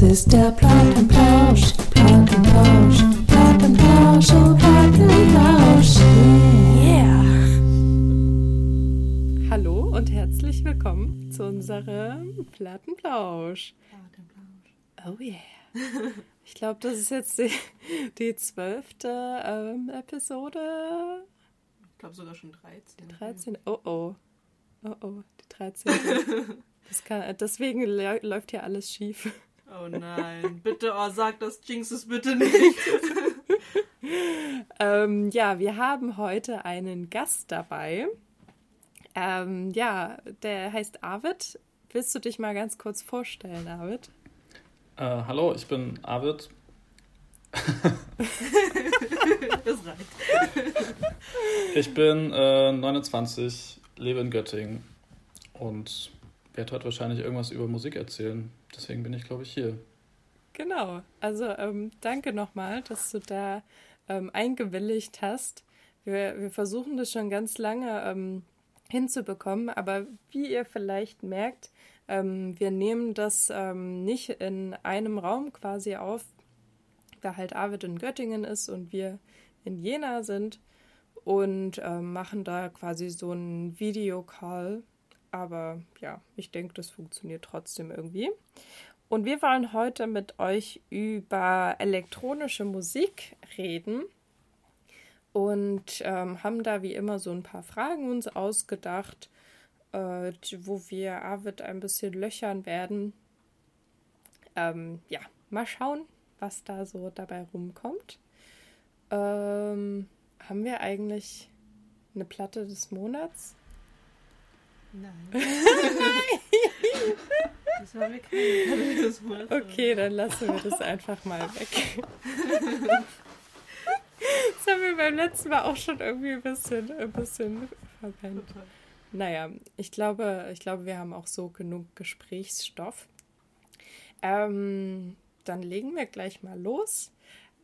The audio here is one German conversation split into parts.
Das ist der Plattenplausch, Plattenplausch, Plattenplausch, oh Plattenplausch. Yeah. Hallo und herzlich willkommen zu unserem Plattenplausch. Oh yeah. Ich glaube, das ist jetzt die, die zwölfte ähm, Episode. Ich glaube sogar schon 13. 13. Oh oh. Oh oh, die 13. Das kann, deswegen lä- läuft hier alles schief. Oh nein, bitte, oh, sag das, jinx es bitte nicht. Ähm, ja, wir haben heute einen Gast dabei. Ähm, ja, der heißt Arvid. Willst du dich mal ganz kurz vorstellen, Arvid? Äh, hallo, ich bin Arvid. Das reicht. Ich bin äh, 29, lebe in Göttingen und werde heute wahrscheinlich irgendwas über Musik erzählen. Deswegen bin ich, glaube ich, hier. Genau. Also ähm, danke nochmal, dass du da ähm, eingewilligt hast. Wir, wir versuchen das schon ganz lange ähm, hinzubekommen, aber wie ihr vielleicht merkt, ähm, wir nehmen das ähm, nicht in einem Raum quasi auf, da halt Arvid in Göttingen ist und wir in Jena sind und ähm, machen da quasi so einen Videocall. Aber ja, ich denke, das funktioniert trotzdem irgendwie. Und wir wollen heute mit euch über elektronische Musik reden und ähm, haben da wie immer so ein paar Fragen uns ausgedacht, äh, wo wir Arvid ein bisschen löchern werden. Ähm, ja, mal schauen, was da so dabei rumkommt. Ähm, haben wir eigentlich eine Platte des Monats? Nein. Das haben wir keine. Das wurde Okay, dann lassen wir das einfach mal weg. Das haben wir beim letzten Mal auch schon irgendwie ein bisschen, ein bisschen verpennt. Total. Naja, ich glaube, ich glaube, wir haben auch so genug Gesprächsstoff. Ähm, dann legen wir gleich mal los.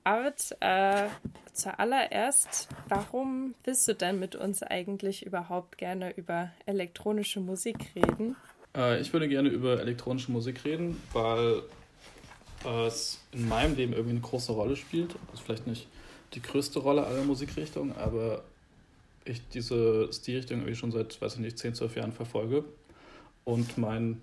Arvid, äh, zuallererst, warum willst du denn mit uns eigentlich überhaupt gerne über elektronische Musik reden? Äh, ich würde gerne über elektronische Musik reden, weil äh, es in meinem Leben irgendwie eine große Rolle spielt. Also vielleicht nicht die größte Rolle aller Musikrichtungen, aber ich diese Stilrichtung irgendwie schon seit, weiß ich nicht, 10, 12 Jahren verfolge und mein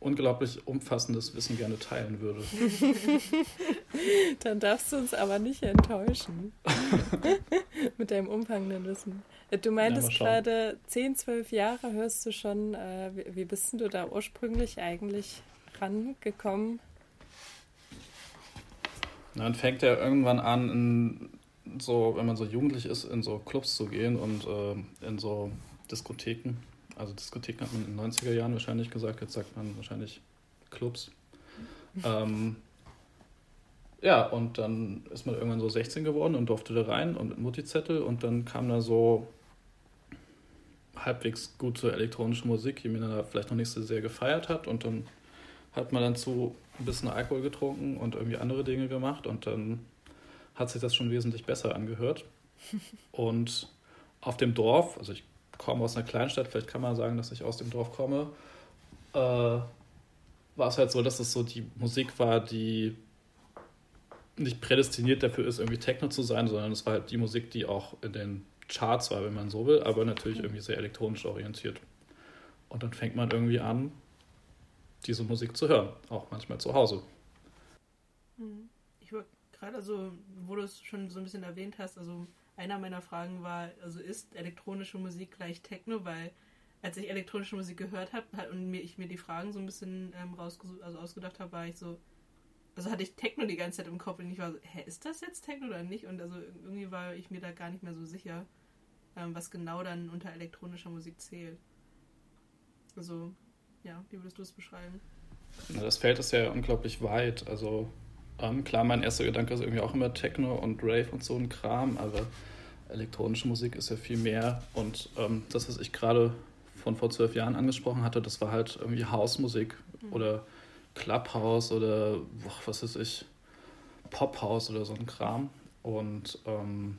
unglaublich umfassendes Wissen gerne teilen würde. Dann darfst du uns aber nicht enttäuschen. Mit deinem umfangenden Wissen. Äh, Du meintest schauen. gerade 10, 12 Jahre hörst du schon. Äh, wie, wie bist denn du da ursprünglich eigentlich rangekommen? Na, Dann fängt er irgendwann an, in so, wenn man so jugendlich ist, in so Clubs zu gehen und äh, in so Diskotheken. Also Diskotheken hat man in den 90er Jahren wahrscheinlich gesagt, jetzt sagt man wahrscheinlich Clubs. Ähm, ja, und dann ist man irgendwann so 16 geworden und durfte da rein und mit Multizettel und dann kam da so halbwegs gute elektronische Musik, die man da vielleicht noch nicht so sehr gefeiert hat und dann hat man dann zu ein bisschen Alkohol getrunken und irgendwie andere Dinge gemacht und dann hat sich das schon wesentlich besser angehört. Und auf dem Dorf, also ich komme aus einer Kleinstadt, vielleicht kann man sagen, dass ich aus dem Dorf komme, äh, war es halt so, dass es so die Musik war, die nicht prädestiniert dafür ist, irgendwie Techno zu sein, sondern es war halt die Musik, die auch in den Charts war, wenn man so will, aber natürlich irgendwie sehr elektronisch orientiert. Und dann fängt man irgendwie an, diese Musik zu hören, auch manchmal zu Hause. Mhm. Ich wollte gerade, also, wo du es schon so ein bisschen erwähnt hast, also einer meiner Fragen war, also ist elektronische Musik gleich Techno, weil als ich elektronische Musik gehört habe und mir, ich mir die Fragen so ein bisschen ähm, rausgesucht, also ausgedacht habe, war ich so, also hatte ich Techno die ganze Zeit im Kopf und ich war so, hä, ist das jetzt Techno oder nicht? Und also irgendwie war ich mir da gar nicht mehr so sicher, ähm, was genau dann unter elektronischer Musik zählt. Also, ja, wie würdest du es beschreiben? Ja, Das Feld ist ja unglaublich weit. Also ähm, klar, mein erster Gedanke ist irgendwie auch immer Techno und Rave und so ein Kram, aber elektronische Musik ist ja viel mehr. Und ähm, das, was ich gerade von vor zwölf Jahren angesprochen hatte, das war halt irgendwie Hausmusik oder Clubhouse oder boah, was weiß ich, Pophouse oder so ein Kram. Und ähm,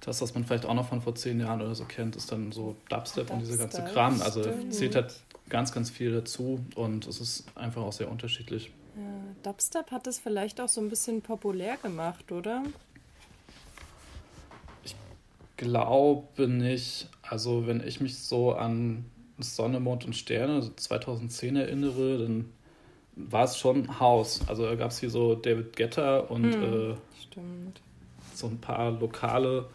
das, was man vielleicht auch noch von vor zehn Jahren oder so kennt, ist dann so Dubstep und dieser ganze Dubstep, Kram. Also stimmt. zählt halt ganz, ganz viel dazu und es ist einfach auch sehr unterschiedlich. Ja, Dubstep hat es vielleicht auch so ein bisschen populär gemacht, oder? Glaube nicht. Also wenn ich mich so an Sonne, Mond und Sterne 2010 erinnere, dann war es schon Haus. Also da gab es hier so David Guetta und Hm, äh, so ein paar lokale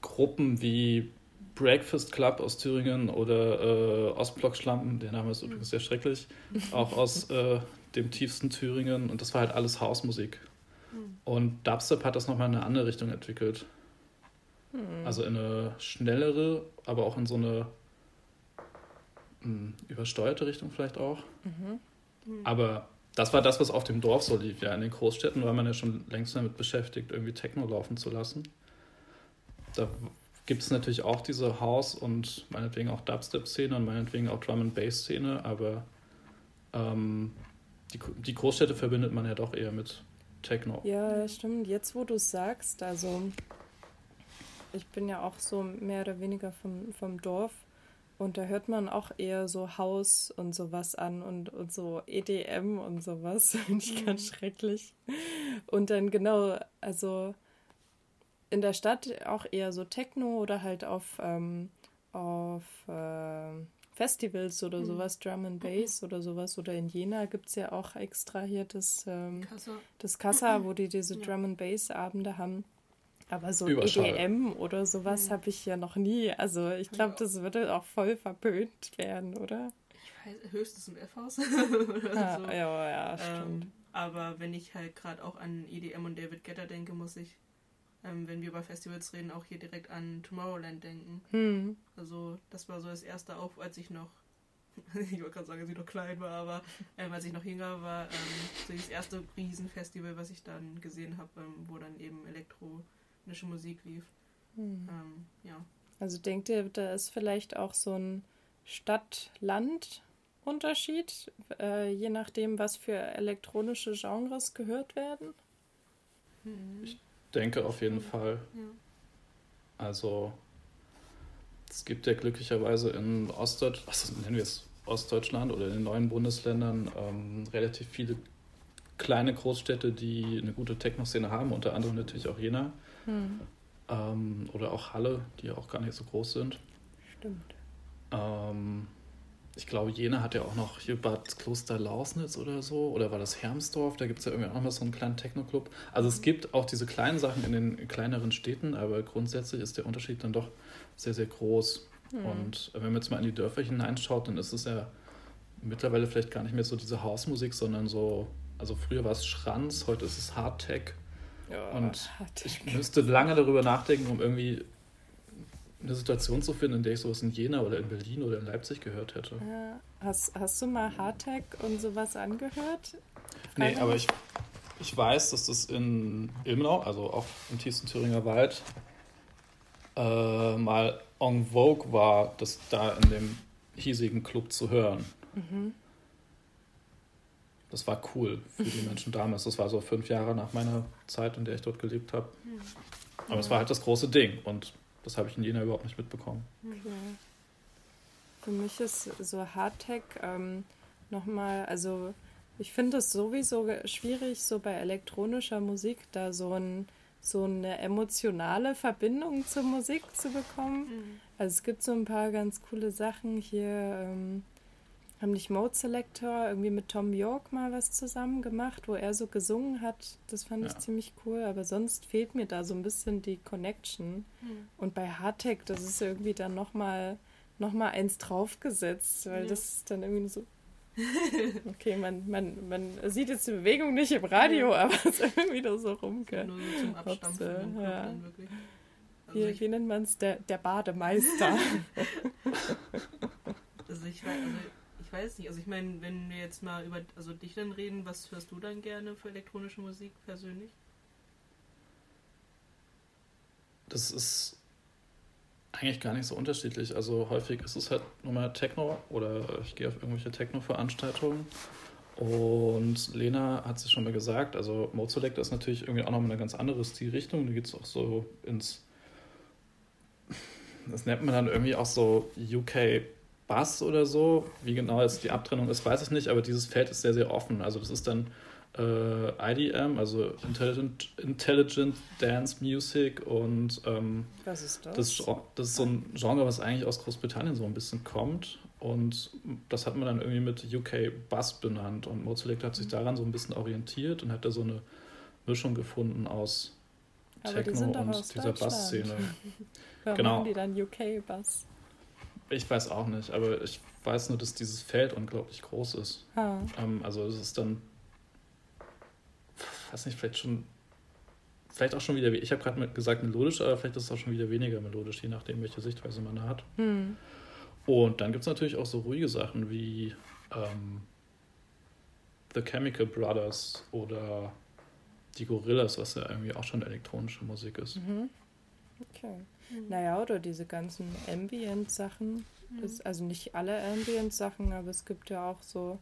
Gruppen wie Breakfast Club aus Thüringen oder äh, Ostblock-Schlampen, der Name ist übrigens sehr schrecklich, auch aus äh, dem tiefsten Thüringen und das war halt alles Hausmusik. Und Dubstep hat das nochmal in eine andere Richtung entwickelt. Also in eine schnellere, aber auch in so eine mh, übersteuerte Richtung vielleicht auch. Aber das war das, was auf dem Dorf so lief. Ja, in den Großstädten war man ja schon längst damit beschäftigt, irgendwie Techno laufen zu lassen. Da gibt es natürlich auch diese House- und meinetwegen auch Dubstep-Szene und meinetwegen auch Drum-and-Bass-Szene, aber ähm, die, die Großstädte verbindet man ja doch eher mit Techno. Ja, stimmt. Jetzt, wo du es sagst, also ich bin ja auch so mehr oder weniger vom, vom Dorf und da hört man auch eher so Haus und sowas an und, und so EDM und sowas. Finde ich ganz schrecklich. Und dann genau, also in der Stadt auch eher so Techno oder halt auf, ähm, auf ähm, Festivals oder sowas, Drum and Bass oder sowas. Oder in Jena gibt es ja auch extra hier das, ähm, Kasse. das Kassa, wo die diese Ja. Drum and Bass Abende haben. Aber so Überschall. EDM oder sowas habe ich ja noch nie. Also ich glaube, Ja. das würde auch voll verpönt werden, oder? Ich weiß, höchstens im F-Haus. Oder Ja, so. ja, ja, stimmt. Ähm, aber wenn ich halt gerade auch an EDM und David Guetta denke, muss ich, ähm, wenn wir über Festivals reden, auch hier direkt an Tomorrowland denken. Hm. Also das war so das erste auch, als ich noch, ich wollte gerade sagen, als ich noch klein war, aber ähm, als ich noch jünger war, ähm, so das erste Riesenfestival, was ich dann gesehen habe, ähm, wo dann eben elektronische Musik lief. Hm. Ähm, ja. Also denkt ihr, da ist vielleicht auch so ein Stadt-Land-Unterschied, äh, je nachdem, was für elektronische Genres gehört werden? Mhm. Denke auf jeden Fall. ja. Also es gibt ja glücklicherweise in Ostdeutschland, was nennen wir es Ostdeutschland oder in den neuen Bundesländern ähm, relativ viele kleine Großstädte, die eine gute Techno-Szene haben, unter anderem natürlich auch Jena Hm. ähm, oder auch Halle, die auch gar nicht so groß sind. Stimmt. Ähm, ich glaube, Jena hat ja auch noch hier Bad Kloster Lausnitz oder so. Oder war das Hermsdorf? Da gibt es ja irgendwie auch noch mal so einen kleinen Techno-Club. Also es gibt auch diese kleinen Sachen in den kleineren Städten, aber grundsätzlich ist der Unterschied dann doch sehr, sehr groß. Hm. Und wenn man jetzt mal in die Dörfer hineinschaut, dann ist es ja mittlerweile vielleicht gar nicht mehr so diese Hausmusik, sondern so, also früher war es Schranz, heute ist es Hardtech. Ja, Und hat- Ich müsste lange darüber nachdenken, um irgendwie eine Situation zu finden, in der ich sowas in Jena oder in Berlin oder in Leipzig gehört hätte. Ja. Hast, hast du mal Hardtech und sowas angehört? Nee, Frage aber ich, ich weiß, dass das in Ilmenau, also auch im tiefsten Thüringer Wald, äh, mal en vogue war, das da in dem hiesigen Club zu hören. Mhm. Das war cool für die Menschen damals. Das war so fünf Jahre nach meiner Zeit, in der ich dort gelebt habe. Aber es war halt das große Ding und das habe ich in Jena überhaupt nicht mitbekommen. Okay. Für mich ist so Hardtech ähm, nochmal, also ich finde es sowieso schwierig, so bei elektronischer Musik da so, ein, so eine emotionale Verbindung zur Musik zu bekommen. Mhm. Also es gibt so ein paar ganz coole Sachen hier. Ähm, haben nicht Mode Selector irgendwie mit Tom York mal was zusammen gemacht, wo er so gesungen hat. Das fand ich Ja. ziemlich cool, aber sonst fehlt mir da so ein bisschen die Connection. Mhm. Und bei Hardtech, das ist irgendwie dann nochmal noch mal eins draufgesetzt, weil Ja. das ist dann irgendwie so. Okay, man, man, man sieht jetzt die Bewegung nicht im Radio, Ja. aber es ist irgendwie nur so rumge. Nur so ja. Also Wie, ich, wie nennt man es? Der, der Bademeister. also ich weiß, also ich weiß nicht, also ich meine, wenn wir jetzt mal über also dich dann reden, was hörst du dann gerne für elektronische Musik persönlich? Das ist eigentlich gar nicht so unterschiedlich. Also häufig ist es halt nur mal Techno oder ich gehe auf irgendwelche Techno-Veranstaltungen. Und Lena hat es schon mal gesagt, also Mode Select ist natürlich irgendwie auch noch mal eine ganz andere Stilrichtung. Da geht es auch so ins, das nennt man dann irgendwie auch so UK Bass oder so. Wie genau jetzt die Abtrennung ist, weiß ich nicht, aber dieses Feld ist sehr, sehr offen. Also das ist dann äh, IDM, also Intelligent, Intelligent Dance Music und ähm, Was ist das? das, das ist so ein Genre, was eigentlich aus Großbritannien so ein bisschen kommt und das hat man dann irgendwie mit UK Bass benannt und Mozart hat sich Mhm. daran so ein bisschen orientiert und hat da so eine Mischung gefunden aus Aber die Techno sind doch und aus dieser Deutschland. Bassszene. Warum Genau. haben die dann UK-Bass? Ich weiß auch nicht, aber ich weiß nur, dass dieses Feld unglaublich groß ist. Ah, Ähm, also es ist dann, weiß nicht, vielleicht schon, vielleicht auch schon wieder, ich habe gerade gesagt melodisch, aber vielleicht ist es auch schon wieder weniger melodisch, je nachdem, welche Sichtweise man da hat. hm. Und dann gibt es natürlich auch so ruhige Sachen wie ähm, The Chemical Brothers oder die Gorillas, was ja irgendwie auch schon elektronische Musik ist. Mhm. Okay. Naja, oder diese ganzen Ambient-Sachen. Das- Also nicht alle Ambient-Sachen, aber es gibt ja auch so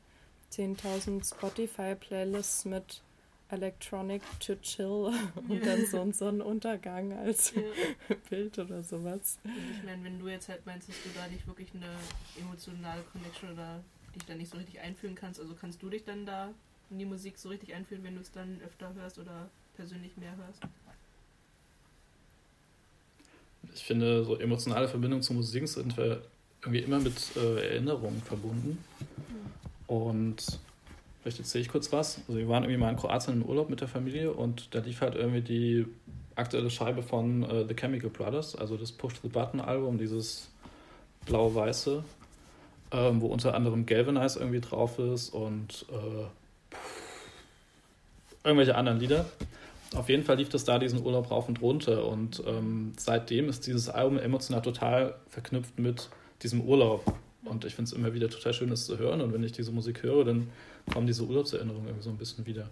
10.000 Spotify-Playlists mit Electronic to Chill und dann so ein Sonnenuntergang als Ja. Bild oder sowas. Und ich meine, wenn du jetzt halt meinst, dass du da nicht wirklich eine emotionale Connection oder dich da nicht so richtig einfühlen kannst, also kannst du dich dann da in die Musik so richtig einfühlen, wenn du es dann öfter hörst oder persönlich mehr hörst? Ich finde, so emotionale Verbindungen zu Musik sind wir irgendwie immer mit äh, Erinnerungen verbunden. Und vielleicht erzähle ich kurz was. Also wir waren irgendwie mal in Kroatien im Urlaub mit der Familie und da lief halt irgendwie die aktuelle Scheibe von äh, The Chemical Brothers, also das Push the Button Album, dieses blau-weiße, ähm, wo unter anderem Galvanize irgendwie drauf ist und äh, irgendwelche anderen Lieder. Auf jeden Fall lief das da diesen Urlaub rauf und runter und ähm, seitdem ist dieses Album emotional total verknüpft mit diesem Urlaub. Und ich finde es immer wieder total schön, das zu hören. Und wenn ich diese Musik höre, dann kommen diese Urlaubserinnerungen irgendwie so ein bisschen wieder.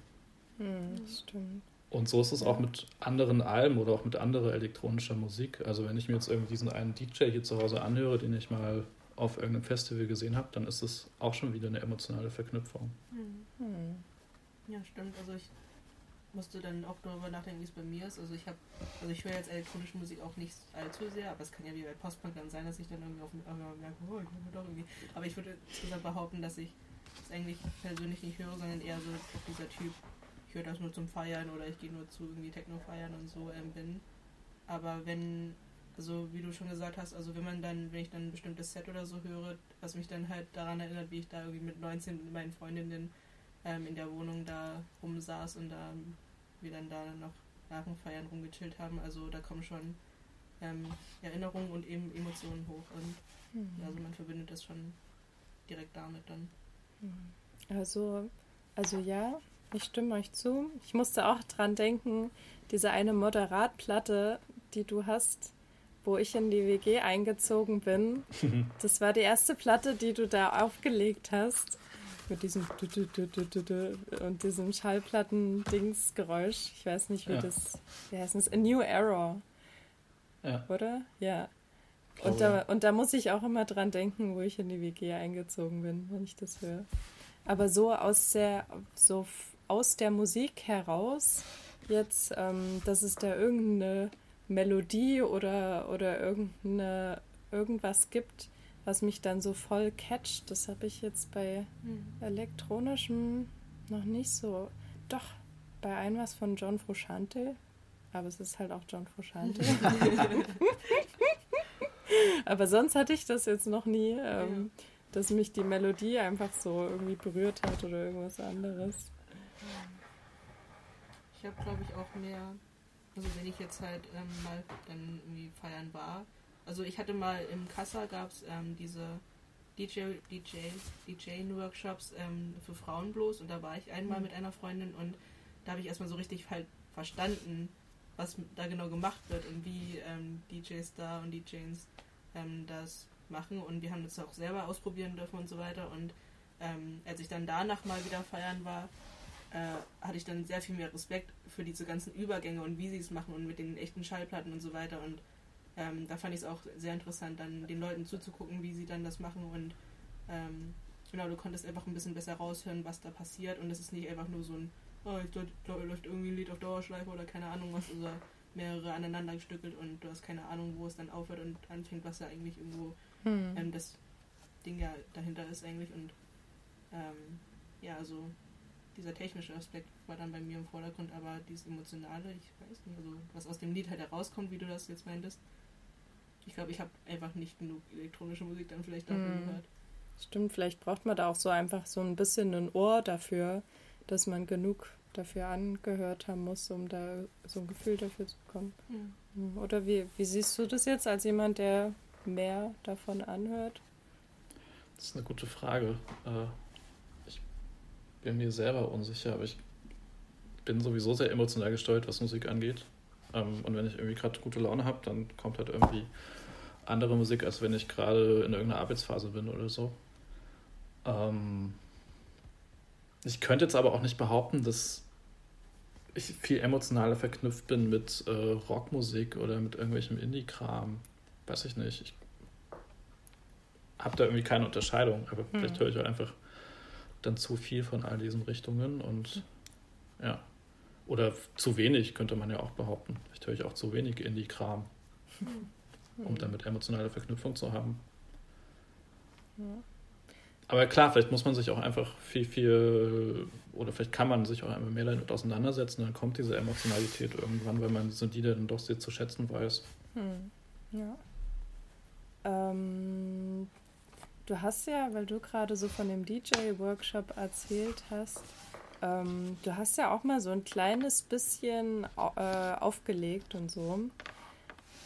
Hm, stimmt. Und so ist es auch mit anderen Alben oder auch mit anderer elektronischer Musik. Also wenn ich mir jetzt irgendwie diesen einen DJ hier zu Hause anhöre, den ich mal auf irgendeinem Festival gesehen habe, dann ist es auch schon wieder eine emotionale Verknüpfung. Hm. Ja, stimmt. Also ich musste dann auch darüber nachdenken, wie es bei mir ist. Also ich habe, also ich höre jetzt elektronische Musik auch nicht allzu sehr, aber es kann ja wie bei Postpunk dann sein, dass ich dann irgendwie auf auf einmal merke, oh, ich höre doch irgendwie. Aber ich würde insgesamt behaupten, dass ich es eigentlich persönlich nicht höre, sondern eher so dieser Typ, ich höre das nur zum Feiern oder ich gehe nur zu irgendwie Techno feiern und so ähm, bin. Aber wenn, also wie du schon gesagt hast, also wenn man dann, wenn ich dann ein bestimmtes Set oder so höre, was mich dann halt daran erinnert, wie ich da irgendwie mit 19 mit meinen Freundinnen ähm, in der Wohnung da rumsaß und da wir dann da noch nach dem Feiern rumgechillt haben. Also da kommen schon ähm, Erinnerungen und eben Emotionen hoch und Hm. also man verbindet das schon direkt damit dann. Also, also ja, ich stimme euch zu. Ich musste auch dran denken, diese eine Moderatplatte, die du hast, wo ich in die WG eingezogen bin. Das war die erste Platte, die du da aufgelegt hast. Mit diesem und diesem Schallplatten-Dings-Geräusch. Ich weiß nicht, wie Ja. das, wie heißt das? A New Error, Ja, oder? Ja. Und da, und da muss ich auch immer dran denken, wo ich in die WG eingezogen bin, wenn ich das höre. Aber so aus der, so aus der Musik heraus, jetzt, ähm, dass es da irgendeine Melodie oder, oder irgendeine, irgendwas gibt, was mich dann so voll catcht, das habe ich jetzt bei elektronischem noch nicht so. Doch, bei einem was von John Frusciante, aber es ist halt auch John Frusciante. Aber sonst hatte ich das jetzt noch nie, ähm, dass mich die Melodie einfach so irgendwie berührt hat oder irgendwas anderes. Ich habe, glaube ich, auch mehr, also wenn ich jetzt halt ähm, mal dann irgendwie feiern war. Also ich hatte mal im Kassa gab es ähm, diese DJ, DJ, DJ-Workshops ähm, für Frauen bloß. Und da war ich einmal mit einer Freundin und da habe ich erstmal so richtig halt verstanden, was da genau gemacht wird und wie ähm, DJs da und DJs ähm, das machen. Und wir haben das auch selber ausprobieren dürfen und so weiter. Und ähm, als ich dann danach mal wieder feiern war, äh, hatte ich dann sehr viel mehr Respekt für diese ganzen Übergänge und wie sie es machen und mit den echten Schallplatten und so weiter. Und ähm, da fand ich es auch sehr interessant, dann den Leuten zuzugucken, wie sie dann das machen. Und ähm, genau, du konntest einfach ein bisschen besser raushören, was da passiert. Und es ist nicht einfach nur so ein, oh, jetzt läuft- läuft irgendwie ein Lied auf Dauerschleife oder keine Ahnung was, oder mehrere aneinander gestückelt und du hast keine Ahnung, wo es dann aufhört und anfängt, was da eigentlich irgendwo Hm. ähm, das Ding ja dahinter ist eigentlich. Und ähm, ja, also dieser technische Aspekt war dann bei mir im Vordergrund, aber dieses emotionale, ich weiß nicht, also was aus dem Lied halt herauskommt, wie du das jetzt meintest. Ich glaube, ich habe einfach nicht genug elektronische Musik dann vielleicht dafür Hm. gehört. Stimmt, vielleicht braucht man da auch so einfach so ein bisschen ein Ohr dafür, dass man genug dafür angehört haben muss, um da so ein Gefühl dafür zu bekommen. Hm, Oder wie, wie siehst du das jetzt als jemand, der mehr davon anhört? Das ist eine gute Frage. Äh, Ich bin mir selber unsicher, aber ich bin sowieso sehr emotional gesteuert, was Musik angeht. Ähm, Und wenn ich irgendwie gerade gute Laune habe, dann kommt halt irgendwie andere Musik, als wenn ich gerade in irgendeiner Arbeitsphase bin oder so. Ähm, Ich könnte jetzt aber auch nicht behaupten, dass ich viel emotionaler verknüpft bin mit äh, Rockmusik oder mit irgendwelchem Indie-Kram. Weiß ich nicht. Ich habe da irgendwie keine Unterscheidung, aber vielleicht höre ich auch einfach dann zu viel von all diesen Richtungen und ja. Oder zu wenig, könnte man ja auch behaupten. Vielleicht höre ich auch zu wenig Indie-Kram, um damit emotionale Verknüpfung zu haben. Ja. Aber klar, vielleicht muss man sich auch einfach viel, viel, oder vielleicht kann man sich auch einmal mehr damit auseinandersetzen, dann kommt diese Emotionalität irgendwann, weil man diese Lieder dann doch sehr zu schätzen weiß. Hm. Ja. Ähm, du hast ja, weil du gerade so von dem DJ-Workshop erzählt hast, ähm, du hast ja auch mal so ein kleines bisschen äh, aufgelegt und so.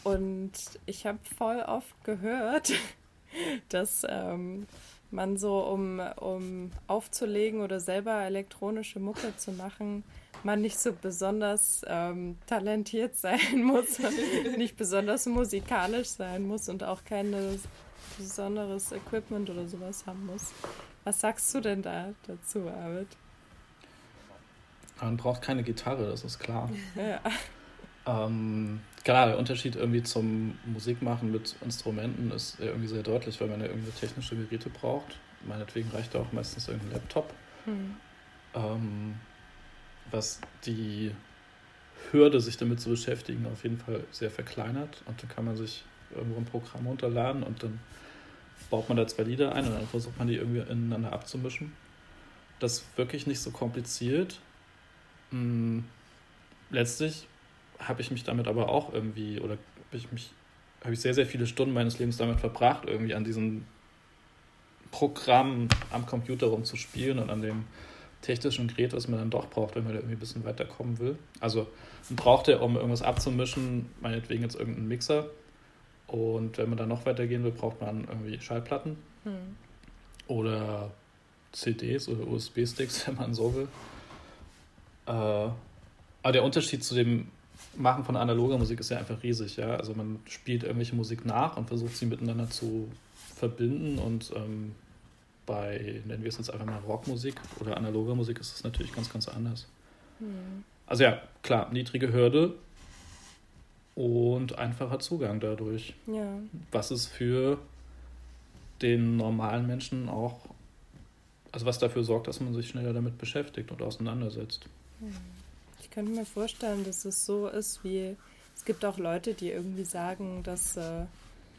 Und ich habe voll oft gehört, dass ähm, man so, um, um aufzulegen oder selber elektronische Mucke zu machen, man nicht so besonders ähm, talentiert sein muss, nicht besonders musikalisch sein muss und auch kein besonderes Equipment oder sowas haben muss. Was sagst du denn da dazu, Arvid? Man braucht keine Gitarre, das ist klar. Ja. Ähm, klar, der Unterschied irgendwie zum Musikmachen mit Instrumenten ist irgendwie sehr deutlich, weil man ja irgendwie technische Geräte braucht. Meinetwegen reicht da auch meistens irgendein Laptop. Hm. Ähm, was die Hürde, sich damit zu beschäftigen, auf jeden Fall sehr verkleinert. Und dann kann man sich irgendwo ein Programm runterladen und dann baut man da zwei Lieder ein und dann versucht man die irgendwie ineinander abzumischen. Das ist wirklich nicht so kompliziert. Hm, letztlich habe ich mich damit aber auch irgendwie, oder habe ich mich, habe ich sehr, sehr viele Stunden meines Lebens damit verbracht, irgendwie an diesen Programmen am Computer rumzuspielen und an dem technischen Gerät, was man dann doch braucht, wenn man da irgendwie ein bisschen weiterkommen will. Also man braucht ja, um irgendwas abzumischen, meinetwegen jetzt irgendeinen Mixer. Und wenn man dann noch weitergehen will, braucht man irgendwie Schallplatten Hm. oder CDs oder USB-Sticks, wenn man so will. Äh, aber der Unterschied zu dem Machen von analoger Musik ist ja einfach riesig, ja. Also man spielt irgendwelche Musik nach und versucht sie miteinander zu verbinden und ähm, bei, nennen wir es jetzt einfach mal Rockmusik oder analoger Musik, ist es natürlich ganz, ganz anders. Hm. Also ja, klar, niedrige Hürde und einfacher Zugang dadurch Ja. was es für den normalen Menschen auch, also was dafür sorgt, dass man sich schneller damit beschäftigt und auseinandersetzt. Ich könnte mir vorstellen, dass es so ist wie, es gibt auch Leute, die irgendwie sagen, dass äh,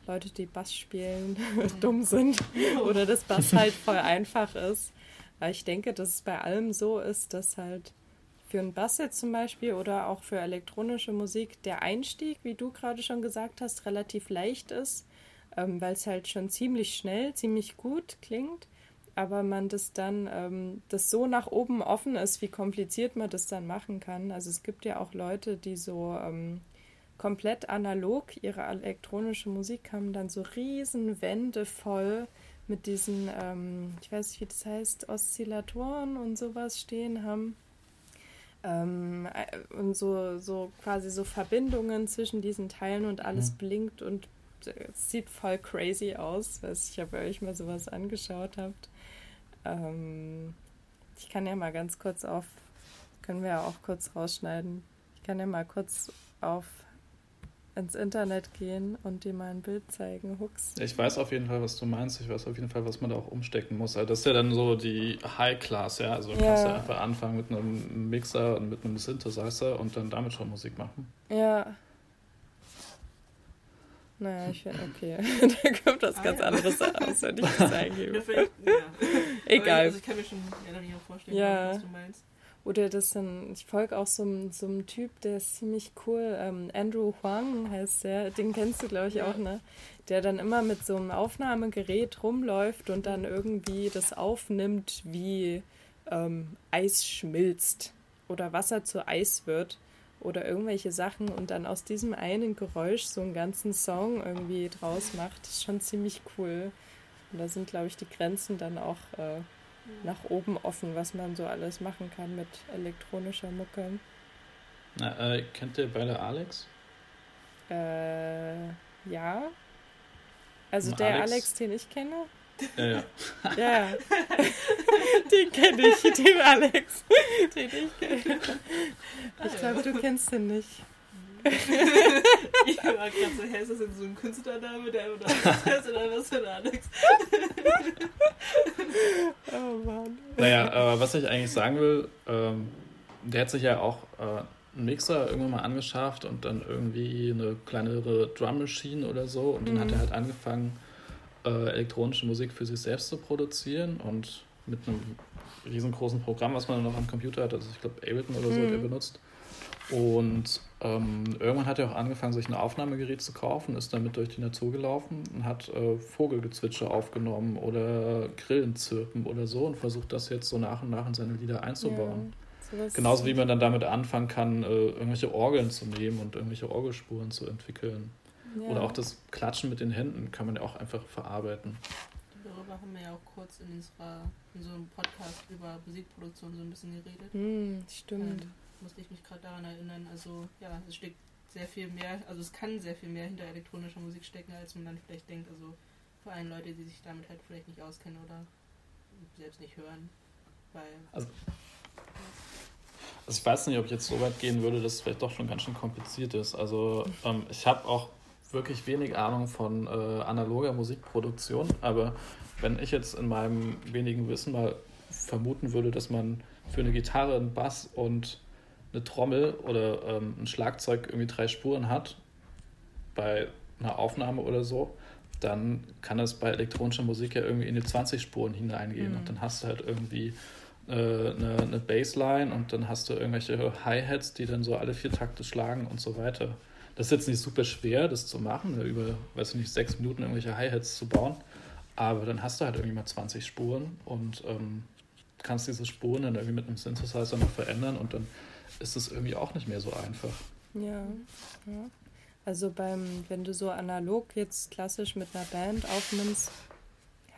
Leute, die Bass spielen, dumm sind oder dass Bass halt voll einfach ist. Weil ich denke, dass es bei allem so ist, dass halt für einen Bass jetzt zum Beispiel oder auch für elektronische Musik der Einstieg, wie du gerade schon gesagt hast, relativ leicht ist, ähm, weil es halt schon ziemlich schnell, ziemlich gut klingt aber man das dann, ähm, das so nach oben offen ist, wie kompliziert man das dann machen kann. Also es gibt ja auch Leute, die so ähm, komplett analog ihre elektronische Musik haben, dann so riesen Wände voll mit diesen, ähm, ich weiß nicht, wie das heißt, Oszillatoren und sowas stehen haben. Ähm, äh, und so, so quasi so Verbindungen zwischen diesen Teilen und alles Mhm. blinkt und es sieht voll crazy aus. Weiß ich, ob ihr euch mal sowas angeschaut habt. Ähm, ich kann ja mal ganz kurz auf, können wir ja auch kurz rausschneiden. Ich kann ja mal kurz auf ins Internet gehen und dir mal ein Bild zeigen. Hux. Ich weiß auf jeden Fall, was du meinst. Ich weiß auf jeden Fall, was man da auch umstecken muss. Also das ist ja dann so die High Class, ja. Also du Ja. kannst ja einfach anfangen mit einem Mixer und mit einem Synthesizer und dann damit schon Musik machen. Ja, Naja, ich finde, okay. da kommt was Ah, ganz ja. anderes aus, wenn ich das eingebe. ja. Egal. Also ich kann mir schon ja, vorstellen, Ja. was du meinst. Oder das dann, ich folge auch so, einem- so einem Typ, der ist ziemlich cool. Ähm, Andrew Huang heißt der, den kennst du, glaube ich, Ja. auch, ne? Der dann immer mit so einem Aufnahmegerät rumläuft und dann irgendwie das aufnimmt, wie ähm, Eis schmilzt oder Wasser zu Eis wird oder irgendwelche Sachen und dann aus diesem einen Geräusch so einen ganzen Song irgendwie draus macht. Ist schon ziemlich cool. Und da sind, glaube ich, die Grenzen dann auch äh, nach oben offen, was man so alles machen kann mit elektronischer Mucke. Na, äh, kennt ihr beide Alex? Äh, ja. Also Und der Alex? Alex, den ich kenne? Ja, ja. Ja. den kenne ich, den Alex. Den ich kenne. Ich glaube, du kennst den nicht. ich war gerade so, hä, ist das denn so ein Künstlername, der oder heißt oder was für ein Alex? Oh Mann. Naja, äh, was ich eigentlich sagen will, ähm, der hat sich ja auch äh, einen Mixer irgendwann mal angeschafft und dann irgendwie eine kleinere Drum Machine oder so. Und dann hat Mhm. er halt angefangen, äh, elektronische Musik für sich selbst zu produzieren und mit einem riesengroßen Programm, was man dann noch am Computer hat, also ich glaube Ableton oder so hat er Mhm. benutzt. Und ähm, irgendwann hat er auch angefangen, sich ein Aufnahmegerät zu kaufen, ist damit durch die Natur gelaufen und hat äh, Vogelgezwitscher aufgenommen oder Grillenzirpen oder so und versucht das jetzt so nach und nach in seine Lieder einzubauen. Ja, Genauso wie man dann damit anfangen kann, äh, irgendwelche Orgeln zu nehmen und irgendwelche Orgelspuren zu entwickeln. Ja. Oder auch das Klatschen mit den Händen kann man ja auch einfach verarbeiten. Darüber haben wir ja auch kurz in, unserer, in so einem Podcast über Musikproduktion so ein bisschen geredet. Hm, stimmt. Ähm, musste ich mich gerade daran erinnern. Also ja, es steckt sehr viel mehr, also es kann sehr viel mehr hinter elektronischer Musik stecken, als man dann vielleicht denkt. Also vor allem Leute, die sich damit halt vielleicht nicht auskennen oder selbst nicht hören. Weil Also ich weiß nicht, ob ich jetzt so weit gehen würde, dass es vielleicht doch schon ganz schön kompliziert ist. Also ähm, ich habe auch wirklich wenig Ahnung von äh, analoger Musikproduktion, aber wenn ich jetzt in meinem wenigen Wissen mal vermuten würde, dass man für eine Gitarre, einen Bass und eine Trommel oder ähm, ein Schlagzeug irgendwie drei Spuren hat, bei einer Aufnahme oder so, dann kann das bei elektronischer Musik ja irgendwie in die 20 Spuren hineingehen Mhm. und dann hast du halt irgendwie äh, eine, eine Bassline und dann hast du irgendwelche Hi-Hats, die dann so alle vier Takte schlagen und so weiter. Das ist jetzt nicht super schwer, das zu machen, ne, über, weiß ich nicht, sechs Minuten irgendwelche Hi-Hats zu bauen, aber dann hast du halt irgendwie mal 20 Spuren und ähm, kannst diese Spuren dann irgendwie mit einem Synthesizer noch verändern und dann ist es irgendwie auch nicht mehr so einfach. Ja, ja. Also beim, wenn du so analog jetzt klassisch mit einer Band aufnimmst,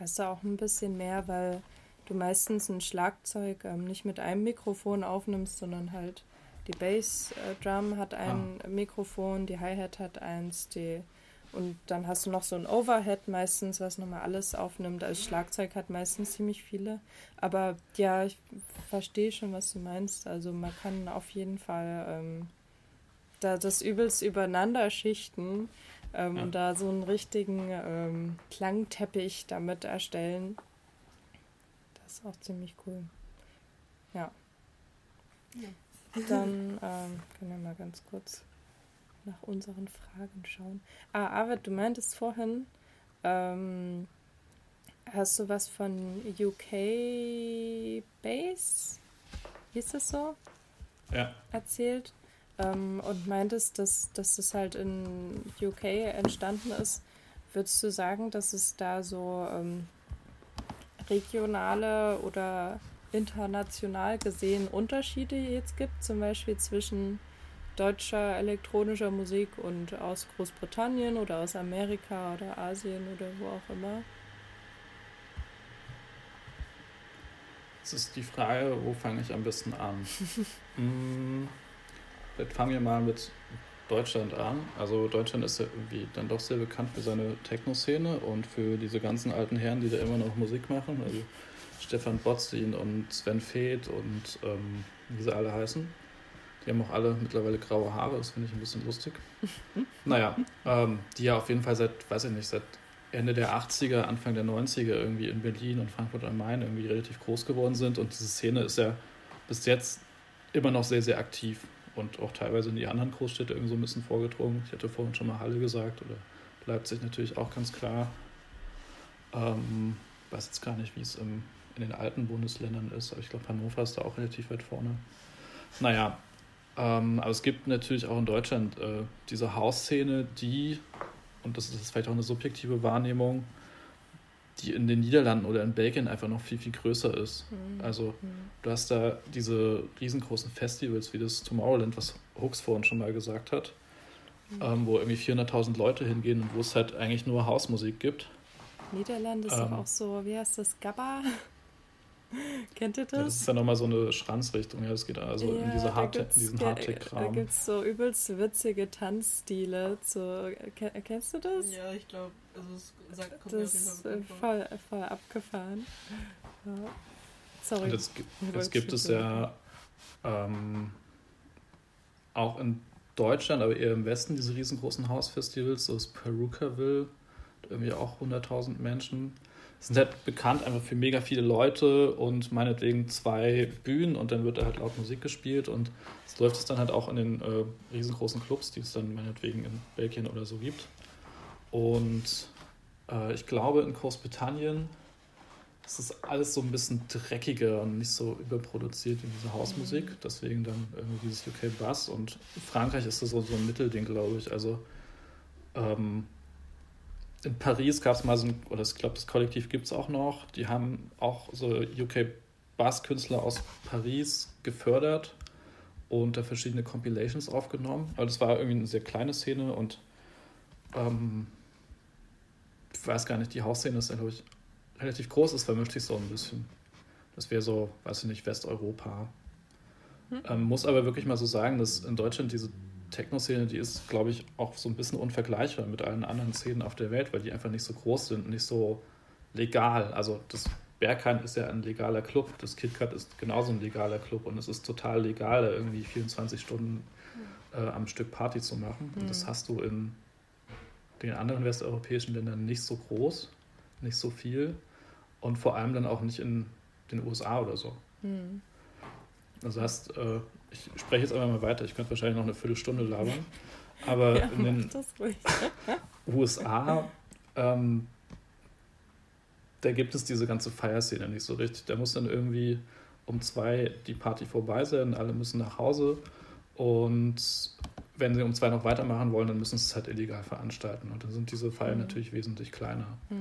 hast du auch ein bisschen mehr, weil du meistens ein Schlagzeug ähm, nicht mit einem Mikrofon aufnimmst, sondern halt die Bassdrum hat ein Mikrofon, die Hi-Hat hat eins, die und dann hast du noch so ein Overhead meistens, was nochmal alles aufnimmt. Also Schlagzeug hat meistens ziemlich viele. Aber ja, ich verstehe schon, was du meinst. Also man kann auf jeden Fall ähm, da das übelst übereinander schichten ähm, Ja. und da so einen richtigen ähm, Klangteppich damit erstellen. Das ist auch ziemlich cool. Ja. Ja. Dann ähm, können wir mal ganz kurz nach unseren Fragen schauen. Ah, Arvid, du meintest vorhin, ähm, hast du was von UK Base, hieß das so, Ja. erzählt? Ähm, und meintest, dass, dass das halt in UK entstanden ist. Würdest du sagen, dass es da so ähm, regionale oder international gesehen Unterschiede jetzt gibt, zum Beispiel zwischen deutscher elektronischer Musik und aus Großbritannien oder aus Amerika oder Asien oder wo auch immer? Das ist die Frage, wo fange ich am besten an? Hm, Vielleicht fangen wir mal mit Deutschland an. Also Deutschland ist ja irgendwie dann doch sehr bekannt für seine Techno-Szene und für diese ganzen alten Herren, die da immer noch Musik machen. Also Stefan Botzin und Sven Feth und ähm, wie sie alle heißen. Die haben auch alle mittlerweile graue Haare, das finde ich ein bisschen lustig. naja, ähm, die ja auf jeden Fall seit, weiß ich nicht, seit Ende der 80er, Anfang der 90er irgendwie in Berlin und Frankfurt am Main irgendwie relativ groß geworden sind. Und diese Szene ist ja bis jetzt immer noch sehr, sehr aktiv und auch teilweise in die anderen Großstädte irgendwie so ein bisschen vorgedrungen. Ich hatte vorhin schon mal Halle gesagt oder Leipzig natürlich auch ganz klar. Ähm, weiß jetzt gar nicht, wie es im, in den alten Bundesländern ist, aber ich glaube, Hannover ist da auch relativ weit vorne. Naja, ähm, aber es gibt natürlich auch in Deutschland äh, diese Hausszene, die, und das ist vielleicht auch eine subjektive Wahrnehmung, die in den Niederlanden oder in Belgien einfach noch viel, viel größer ist. Mhm. Also du hast da diese riesengroßen Festivals wie das Tomorrowland, was Hooks vorhin schon mal gesagt hat, Mhm. ähm, wo irgendwie 400.000 Leute hingehen und wo es halt eigentlich nur Hausmusik gibt. Niederlande ist Ähm. auch so, wie heißt das, Gabba? Kennt ihr Ja, das das? ist dann nochmal so eine Schranzrichtung. Ja, das geht also in, diese da Hard gibt's in diesen ge- Da Hardtech-Kram. gibt es so übelst witzige Tanzstile. Zu, ke- kennst du das? Ja, ich glaube, also es sagt, kommt Das ist voll, voll abgefahren. Ja. Sorry. Und jetzt, jetzt gibt es ja ähm, auch in Deutschland, aber eher im Westen, diese riesengroßen Hausfestivals, so das Perukaville, irgendwie auch 100.000 Menschen. Sind halt bekannt einfach für mega viele Leute und meinetwegen zwei Bühnen und dann wird da halt laut Musik gespielt und es läuft es dann halt auch in den äh, riesengroßen Clubs, die es dann meinetwegen in Belgien oder so gibt. Und äh, ich glaube, in Großbritannien ist das alles so ein bisschen dreckiger und nicht so überproduziert wie diese Hausmusik. Deswegen dann irgendwie dieses UK Bass. Und Frankreich ist das so, so ein Mittelding, glaube ich. Also ähm, in Paris gab es mal so ein, oder ich glaube, das Kollektiv gibt es auch noch. Die haben auch so UK Bass-Künstler aus Paris gefördert und da verschiedene Compilations aufgenommen. Aber das war irgendwie eine sehr kleine Szene und ähm, ich weiß gar nicht, die Hausszene ist glaube ich, relativ groß. Es vermischt sich so ein bisschen. Das wäre so, weiß ich nicht, Westeuropa. Ähm, muss aber wirklich mal so sagen, dass in Deutschland diese Techno-Szene, die ist, glaube ich, auch so ein bisschen unvergleichbar mit allen anderen Szenen auf der Welt, weil die einfach nicht so groß sind, nicht so legal. Also das Berghain ist ja ein legaler Club, das KitKat ist genauso ein legaler Club und es ist total legal, irgendwie 24 Stunden äh, am Stück Party zu machen. Und das Mhm. hast du in den anderen westeuropäischen Ländern nicht so groß, nicht so viel und vor allem dann auch nicht in den USA oder so. Hm. Also hast, äh, ich spreche jetzt einfach mal weiter, ich könnte wahrscheinlich noch eine Viertelstunde labern, aber Ja, in den. USA, ähm, da gibt es diese ganze Feierszene nicht so richtig. Da muss dann irgendwie um zwei die Party vorbei sein, alle müssen nach Hause und wenn sie um zwei noch weitermachen wollen, dann müssen sie es halt illegal veranstalten und dann sind diese Feiern Mhm. natürlich wesentlich kleiner. Hm.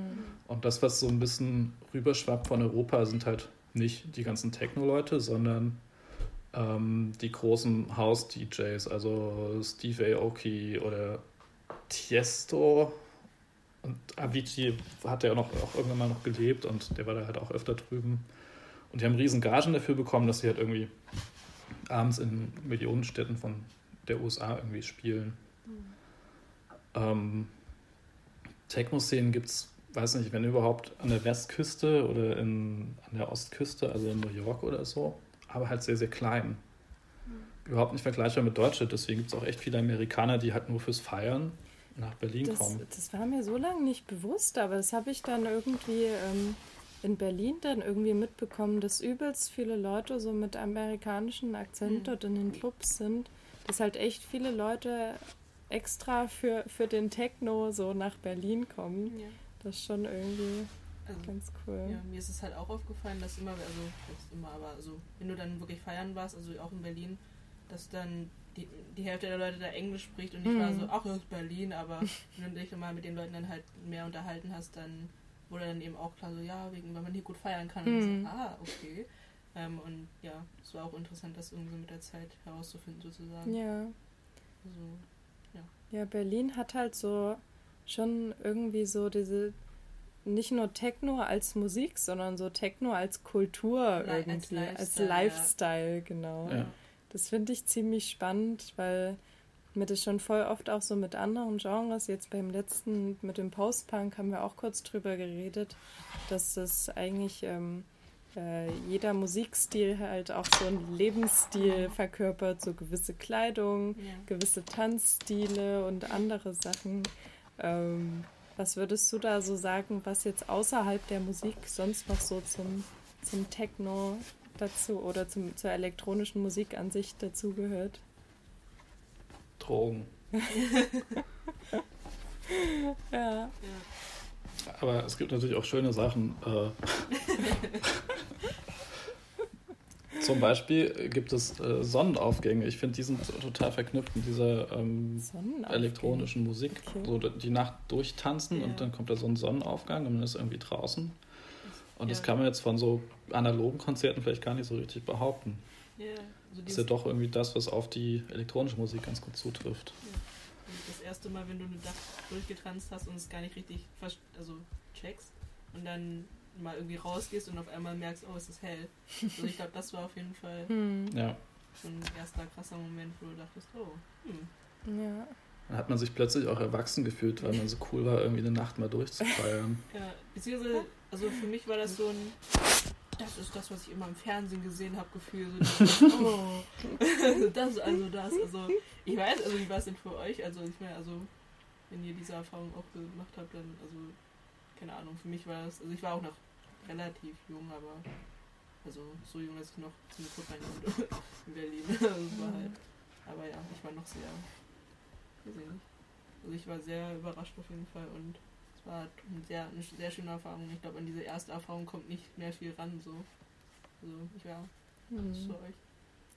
Und das, was so ein bisschen rüberschwappt von Europa, sind halt nicht die ganzen Techno-Leute, sondern ähm, die großen House-DJs, also Steve Aoki oder Tiesto. Und Avicii hat ja auch, noch, auch irgendwann mal noch gelebt und der war da halt auch öfter drüben. Und die haben riesen Gagen dafür bekommen, dass sie halt irgendwie abends in Millionenstädten von der USA irgendwie spielen. Ähm, Techno-Szenen gibt es, weiß nicht, wenn überhaupt an der Westküste oder in, an der Ostküste, also in New York oder so, aber halt sehr, sehr klein. Überhaupt nicht vergleichbar mit Deutschland, deswegen gibt es auch echt viele Amerikaner, die halt nur fürs Feiern nach Berlin Das, kommen. das war mir so lange nicht bewusst, aber das habe ich dann irgendwie ähm, in Berlin dann irgendwie mitbekommen, dass übelst viele Leute so mit amerikanischen Akzent Mhm. dort in den Clubs sind. Dass halt echt viele Leute extra für, für den Techno so nach Berlin kommen. Ja. Das ist schon irgendwie Also, ganz cool. ja, mir ist es halt auch aufgefallen, dass immer, also jetzt immer, aber also wenn du dann wirklich feiern warst, also auch in Berlin, dass dann die, die Hälfte der Leute da Englisch spricht und ich war Mhm. so, ach, das ist Berlin, aber wenn du dich mal mit den Leuten dann halt mehr unterhalten hast, dann wurde dann eben auch klar so, ja, wegen, weil man hier gut feiern kann. Und Mhm. ich so, ah, okay. Ähm, und ja, es war auch interessant, das irgendwie mit der Zeit herauszufinden, sozusagen. Ja. Also, Ja, Berlin hat halt so schon irgendwie so diese nicht nur Techno als Musik, sondern so Techno als Kultur als irgendwie, als Lifestyle, Lifestyle, genau. Ja. Das finde ich ziemlich spannend, weil mir das schon voll oft auch so mit anderen Genres, jetzt beim letzten, mit dem Post-Punk haben wir auch kurz drüber geredet, dass das eigentlich ähm, äh, jeder Musikstil halt auch so einen Lebensstil verkörpert, so gewisse Kleidung, ja. gewisse Tanzstile und andere Sachen. Ähm, was würdest du da so sagen, was jetzt außerhalb der Musik sonst noch so zum, zum Techno dazu oder zum, zur elektronischen Musik an sich dazugehört? Drogen. Ja. Ja. Aber es gibt natürlich auch schöne Sachen. Äh, zum Beispiel gibt es äh, Sonnenaufgänge. Ich finde, die sind total verknüpft mit dieser ähm, elektronischen Musik. Okay. So die Nacht durchtanzen Ja. und dann kommt da so ein Sonnenaufgang und man ist irgendwie draußen. Und das Ja. kann man jetzt von so analogen Konzerten vielleicht gar nicht so richtig behaupten. Ja, also Das ist ja doch irgendwie das, was auf die elektronische Musik ganz gut zutrifft. das erste Mal, wenn du eine Nacht durchgetanzt hast und es gar nicht richtig also checkst und dann mal irgendwie rausgehst und auf einmal merkst, oh, es ist hell. Also ich glaube, das war auf jeden Fall Hm. Ja. so ein erster krasser Moment, wo du dachtest, oh, hm. Ja. Dann hat man sich plötzlich auch erwachsen gefühlt, weil man so cool war, irgendwie eine Nacht mal durchzufeiern. Ja, beziehungsweise, also für mich war das so ein, das ist das, was ich immer im Fernsehen gesehen habe, Gefühl. So dieses, oh, das ist also das. Also, ich weiß, also wie war es denn für euch? Also, ich meine, also, wenn ihr diese Erfahrung auch gemacht habt, dann, also, keine Ahnung, für mich war das, also ich war auch noch relativ jung, aber, also so jung, dass ich noch zum Club konnte in Berlin. Also, war halt, aber ja, ich war noch sehr, weiß ich nicht. Also ich war sehr überrascht auf jeden Fall und es war eine sehr, eine sehr schöne Erfahrung. Ich glaube, an diese erste Erfahrung kommt nicht mehr viel ran. So. Also ich war Hm. zu euch.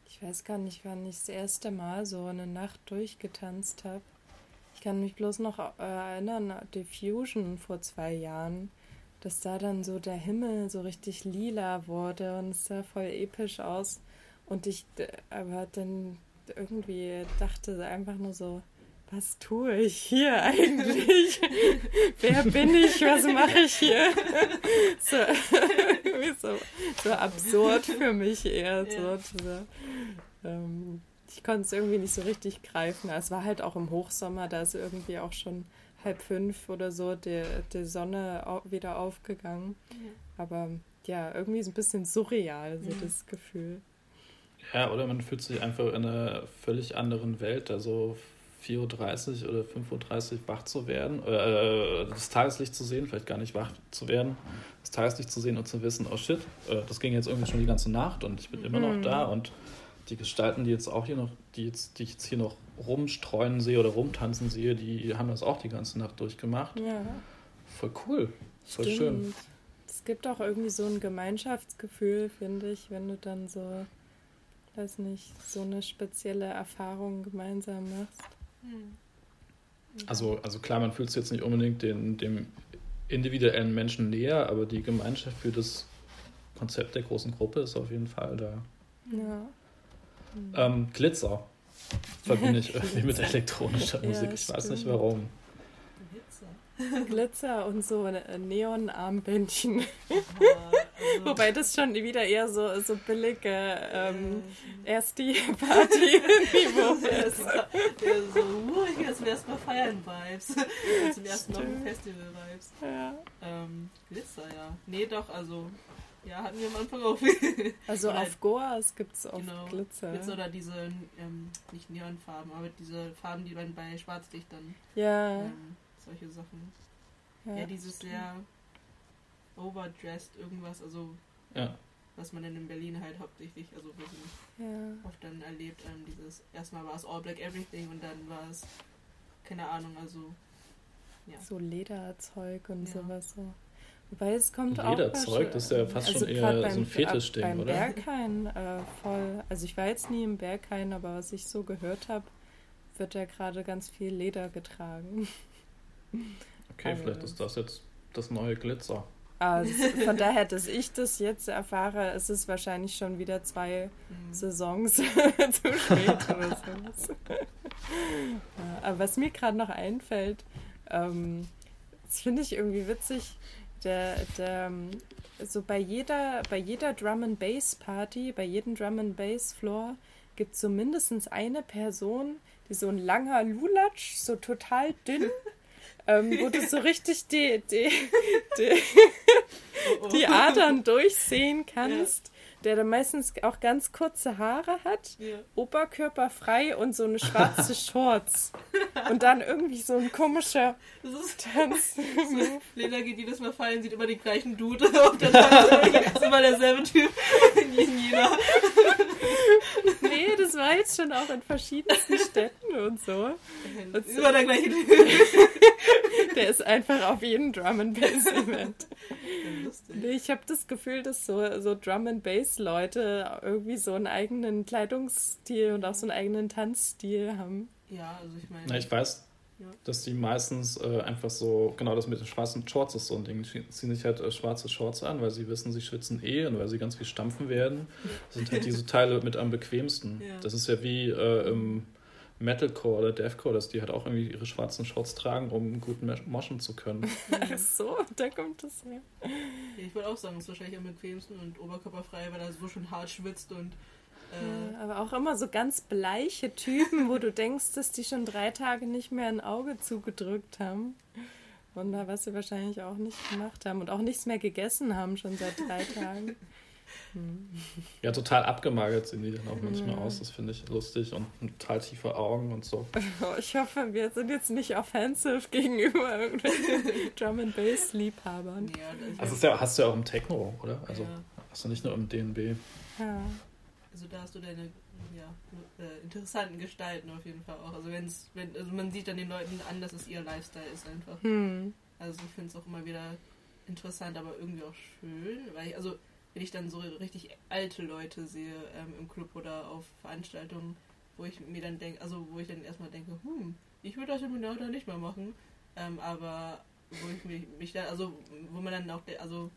Ich weiß gar nicht, wann ich das erste Mal so eine Nacht durchgetanzt habe. Ich kann mich bloß noch äh, erinnern, an Diffusion vor zwei Jahren, dass da dann so der Himmel so richtig lila wurde und es sah voll episch aus. Und ich aber dann irgendwie dachte einfach nur so, was tue ich hier eigentlich? Wer bin ich? Was mache ich hier? So, so, so absurd für mich eher. So, Ja. ähm, ich konnte es irgendwie nicht so richtig greifen. Es war halt auch im Hochsommer, da ist irgendwie auch schon halb fünf oder so die, die Sonne wieder aufgegangen. Aber ja, irgendwie so ein bisschen surreal, so Mhm. das Gefühl. Ja, oder man fühlt sich einfach in einer völlig anderen Welt, also 4.30 Uhr oder 5.30 Uhr wach zu werden, äh, das Tageslicht zu sehen, vielleicht gar nicht wach zu werden, das Tageslicht zu sehen und zu wissen, oh shit, äh, das ging jetzt irgendwie schon die ganze Nacht und ich bin immer noch Mhm. da und die Gestalten, die jetzt auch hier noch, die, jetzt, die ich jetzt hier noch rumstreuen sehe oder rumtanzen sehe, die haben das auch die ganze Nacht durchgemacht. Ja. Voll cool, voll schön. Stimmt. Es gibt auch irgendwie so ein Gemeinschaftsgefühl, finde ich, wenn du dann so, weiß nicht, so eine spezielle Erfahrung gemeinsam machst. Hm. Also, also klar, man fühlt sich jetzt nicht unbedingt den, dem individuellen Menschen näher, aber die Gemeinschaft für das Konzept der großen Gruppe ist auf jeden Fall da. Ja. Ähm, Glitzer verbinde ich irgendwie mit elektronischer Ja, Musik. ich weiß nicht warum. Hitze. Glitzer und so äh, Neon-Armbändchen. Also, Wobei das schon wieder eher so, so billige ähm, äh, Ersti-Party-Niveau ist. so, uh, will zum ersten Mal feiern Vibes. zum ersten Mal Stimmt. Festival Vibes. Ja. Ähm, Glitzer, ja. Nee, doch, also, ja, hatten wir am Anfang auch. Also auf Goas gibt es oft Genau. Glitzer. Glitzer oder diese, ähm, nicht Neonfarben, aber diese Farben, die man bei Schwarzlicht dann, Ja. ähm, solche Sachen. ja. Ja, dieses sehr overdressed irgendwas, also Ja, was man dann in Berlin halt hauptsächlich, also ja. oft dann erlebt, ähm, dieses, erstmal war es All Black Everything und dann war es, keine Ahnung, also, ja. So Lederzeug und Ja. sowas so. Wobei es kommt auch. Lederzeug, das ist ja fast schon eher grad so ein Fetischding, beim oder? Berghain äh, voll. Also ich war jetzt nie im Berghain, aber was ich so gehört habe, wird ja gerade ganz viel Leder getragen. okay, Also- vielleicht ist das jetzt das neue Glitzer. Also von daher, dass ich das jetzt erfahre, ist es wahrscheinlich schon wieder zwei Mhm. Saisons zu spät oder sowas. aber was mir gerade noch einfällt, ähm, das finde ich irgendwie witzig, der, der, ähm, so bei jeder, bei jeder Drum and Bass Party, bei jedem Drum and Bass Floor gibt es so mindestens eine Person, die so ein langer Lulatsch, so total dünn, ähm, wo du so richtig die, die, die, Oh, oh. die Adern durchsehen kannst. Der dann meistens auch ganz kurze Haare hat, Ja. Oberkörper frei und so eine schwarze Shorts. Und dann irgendwie so ein komischer Das ist Tanz. Lena geht jedes Mal fallen, sieht immer den gleichen Dude auf der Tanzfläche. ist immer derselbe Typ in Jena. nee, das war jetzt schon auch in verschiedensten Städten und so. Das ist immer der gleiche Typ. Der ist einfach auf jedem Drum and Bass Event. Nee, ich habe das Gefühl, dass so, so Drum and Bass Leute irgendwie so einen eigenen Kleidungsstil und auch so einen eigenen Tanzstil haben. Ja, also ich meine. Na, ich weiß, Ja. dass die meistens äh, einfach so, genau das mit den schwarzen Shorts ist so ein Ding. Die ziehen sich halt äh, schwarze Shorts an, weil sie wissen, sie schwitzen eh und weil sie ganz viel stampfen werden. Das sind halt diese Teile mit am bequemsten. Ja. Das ist ja wie äh, im Metalcore oder Deathcore, dass die halt auch irgendwie ihre schwarzen Shorts tragen, um gut moschen zu können. Ach so, da kommt das her. Ich würde auch sagen, es ist wahrscheinlich am bequemsten und oberkörperfrei, weil er so schon hart schwitzt und. Äh, Ja, aber auch immer so ganz bleiche Typen, wo du denkst, dass die schon drei Tage nicht mehr ein Auge zugedrückt haben. Wunder, was sie wahrscheinlich auch nicht gemacht haben und auch nichts mehr gegessen haben schon seit drei Tagen. Ja, total abgemagert sehen die dann auch manchmal Ja. aus. Das finde ich lustig und total tiefe Augen und so. Oh, ich hoffe, wir sind jetzt nicht offensive gegenüber irgendwelchen Drum and Bass Liebhabern. ja, Also das ist ja, hast du ja auch im Techno, oder? Also ja, hast du nicht nur im DNB. Ja. also da hast du deine ja, äh, interessanten Gestalten auf jeden Fall auch. Also wenn's, wenn, also man sieht dann den Leuten an, dass es ihr Lifestyle ist einfach. Hm. Also ich finde es auch immer wieder interessant, aber irgendwie auch schön, weil ich, also wenn ich dann so richtig alte Leute sehe ähm, im Club oder auf Veranstaltungen, wo ich mir dann denke, also wo ich dann erstmal denke, hm, ich würde das im Alter nicht mehr machen, ähm, aber wo ich mich, mich dann, also wo man dann auch, also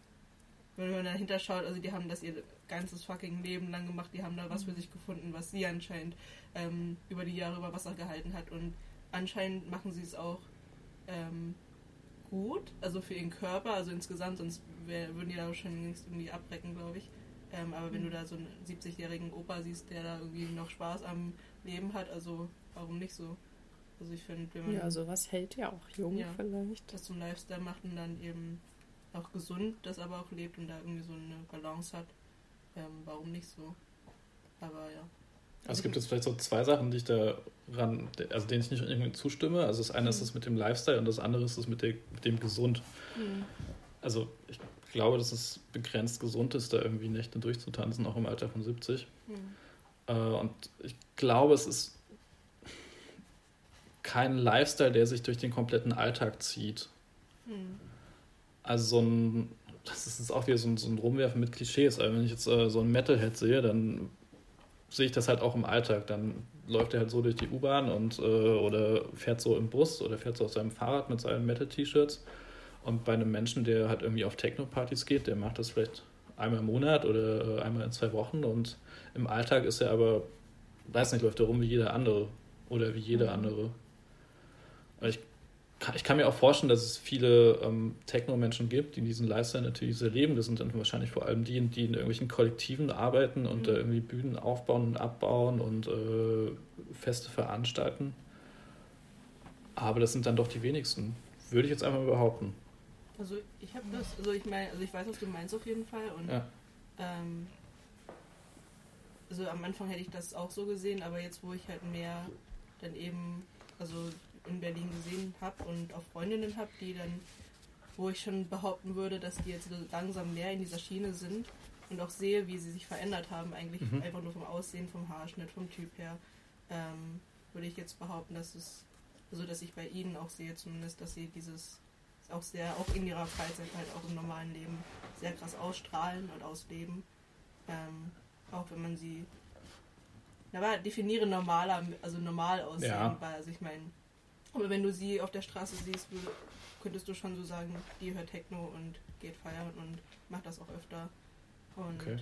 wenn man dahinter schaut, also die haben das ihr ganzes fucking Leben lang gemacht, die haben da was für sich gefunden, was sie anscheinend ähm, über die Jahre über Wasser gehalten hat. Und anscheinend machen sie es auch ähm, gut, also für ihren Körper, also insgesamt, sonst wär, würden die da schon längst irgendwie abbrechen, glaube ich. Ähm, aber wenn du da so einen 70-jährigen Opa siehst, der da irgendwie noch Spaß am Leben hat, also warum nicht so? Also ich finde, wenn man Ja, sowas hält ja auch jung Ja. vielleicht. das zum Lifestyle macht und dann eben auch gesund das aber auch lebt und da irgendwie so eine Balance hat, ähm, warum nicht so? Aber ja. Also es gibt jetzt vielleicht so zwei Sachen, die ich daran, also denen ich nicht irgendwie zustimme. Also das eine ist das mit dem Lifestyle und das andere ist das mit, der, mit dem gesund. Mhm. Also ich glaube, dass es begrenzt gesund ist, da irgendwie Nächte durchzutanzen, auch im Alter von 70. Mhm. Äh, und ich glaube, es ist kein Lifestyle, der sich durch den kompletten Alltag zieht. Mhm. Also so ein, das ist jetzt auch wieder so ein, so ein Rumwerfen mit Klischees. Also wenn ich jetzt äh, so einen Metalhead sehe, dann sehe ich das halt auch im Alltag. Dann läuft er halt so durch die U-Bahn und äh, oder fährt so im Bus oder fährt so auf seinem Fahrrad mit seinen Metal-T-Shirts. Und bei einem Menschen, der halt irgendwie auf Techno-Partys geht, der macht das vielleicht einmal im Monat oder äh, einmal in zwei Wochen. Und im Alltag ist er aber, weiß nicht, läuft er rum wie jeder andere oder wie jeder andere. Und ich kann- ich kann mir auch vorstellen, dass es viele ähm, Techno-Menschen gibt, die diesen Lifestyle natürlich sehr leben. Das sind dann wahrscheinlich vor allem die, die in irgendwelchen Kollektiven arbeiten und Mhm. da irgendwie Bühnen aufbauen und abbauen und äh, Feste veranstalten. Aber das sind dann doch die wenigsten, würde ich jetzt einmal behaupten. Also ich habe das, also ich meine, also ich weiß, was du meinst auf jeden Fall und Ja. ähm, also am Anfang hätte ich das auch so gesehen, aber jetzt wo ich halt mehr dann eben, also in Berlin gesehen habe und auch Freundinnen habe, die dann, wo ich schon behaupten würde, dass die jetzt langsam mehr in dieser Schiene sind und auch sehe, wie sie sich verändert haben, eigentlich Mhm. einfach nur vom Aussehen, vom Haarschnitt, vom Typ her, ähm, würde ich jetzt behaupten, dass es, also dass ich bei ihnen auch sehe zumindest, dass sie dieses auch sehr, auch in ihrer Freizeit halt auch im normalen Leben sehr krass ausstrahlen und ausleben. Ähm, auch wenn man sie, na, aber definiere normaler, also normal aussehen, Ja. weil, also ich meine, aber wenn du sie auf der Straße siehst, würde, könntest du schon so sagen, die hört Techno und geht feiern und macht das auch öfter. Und Okay.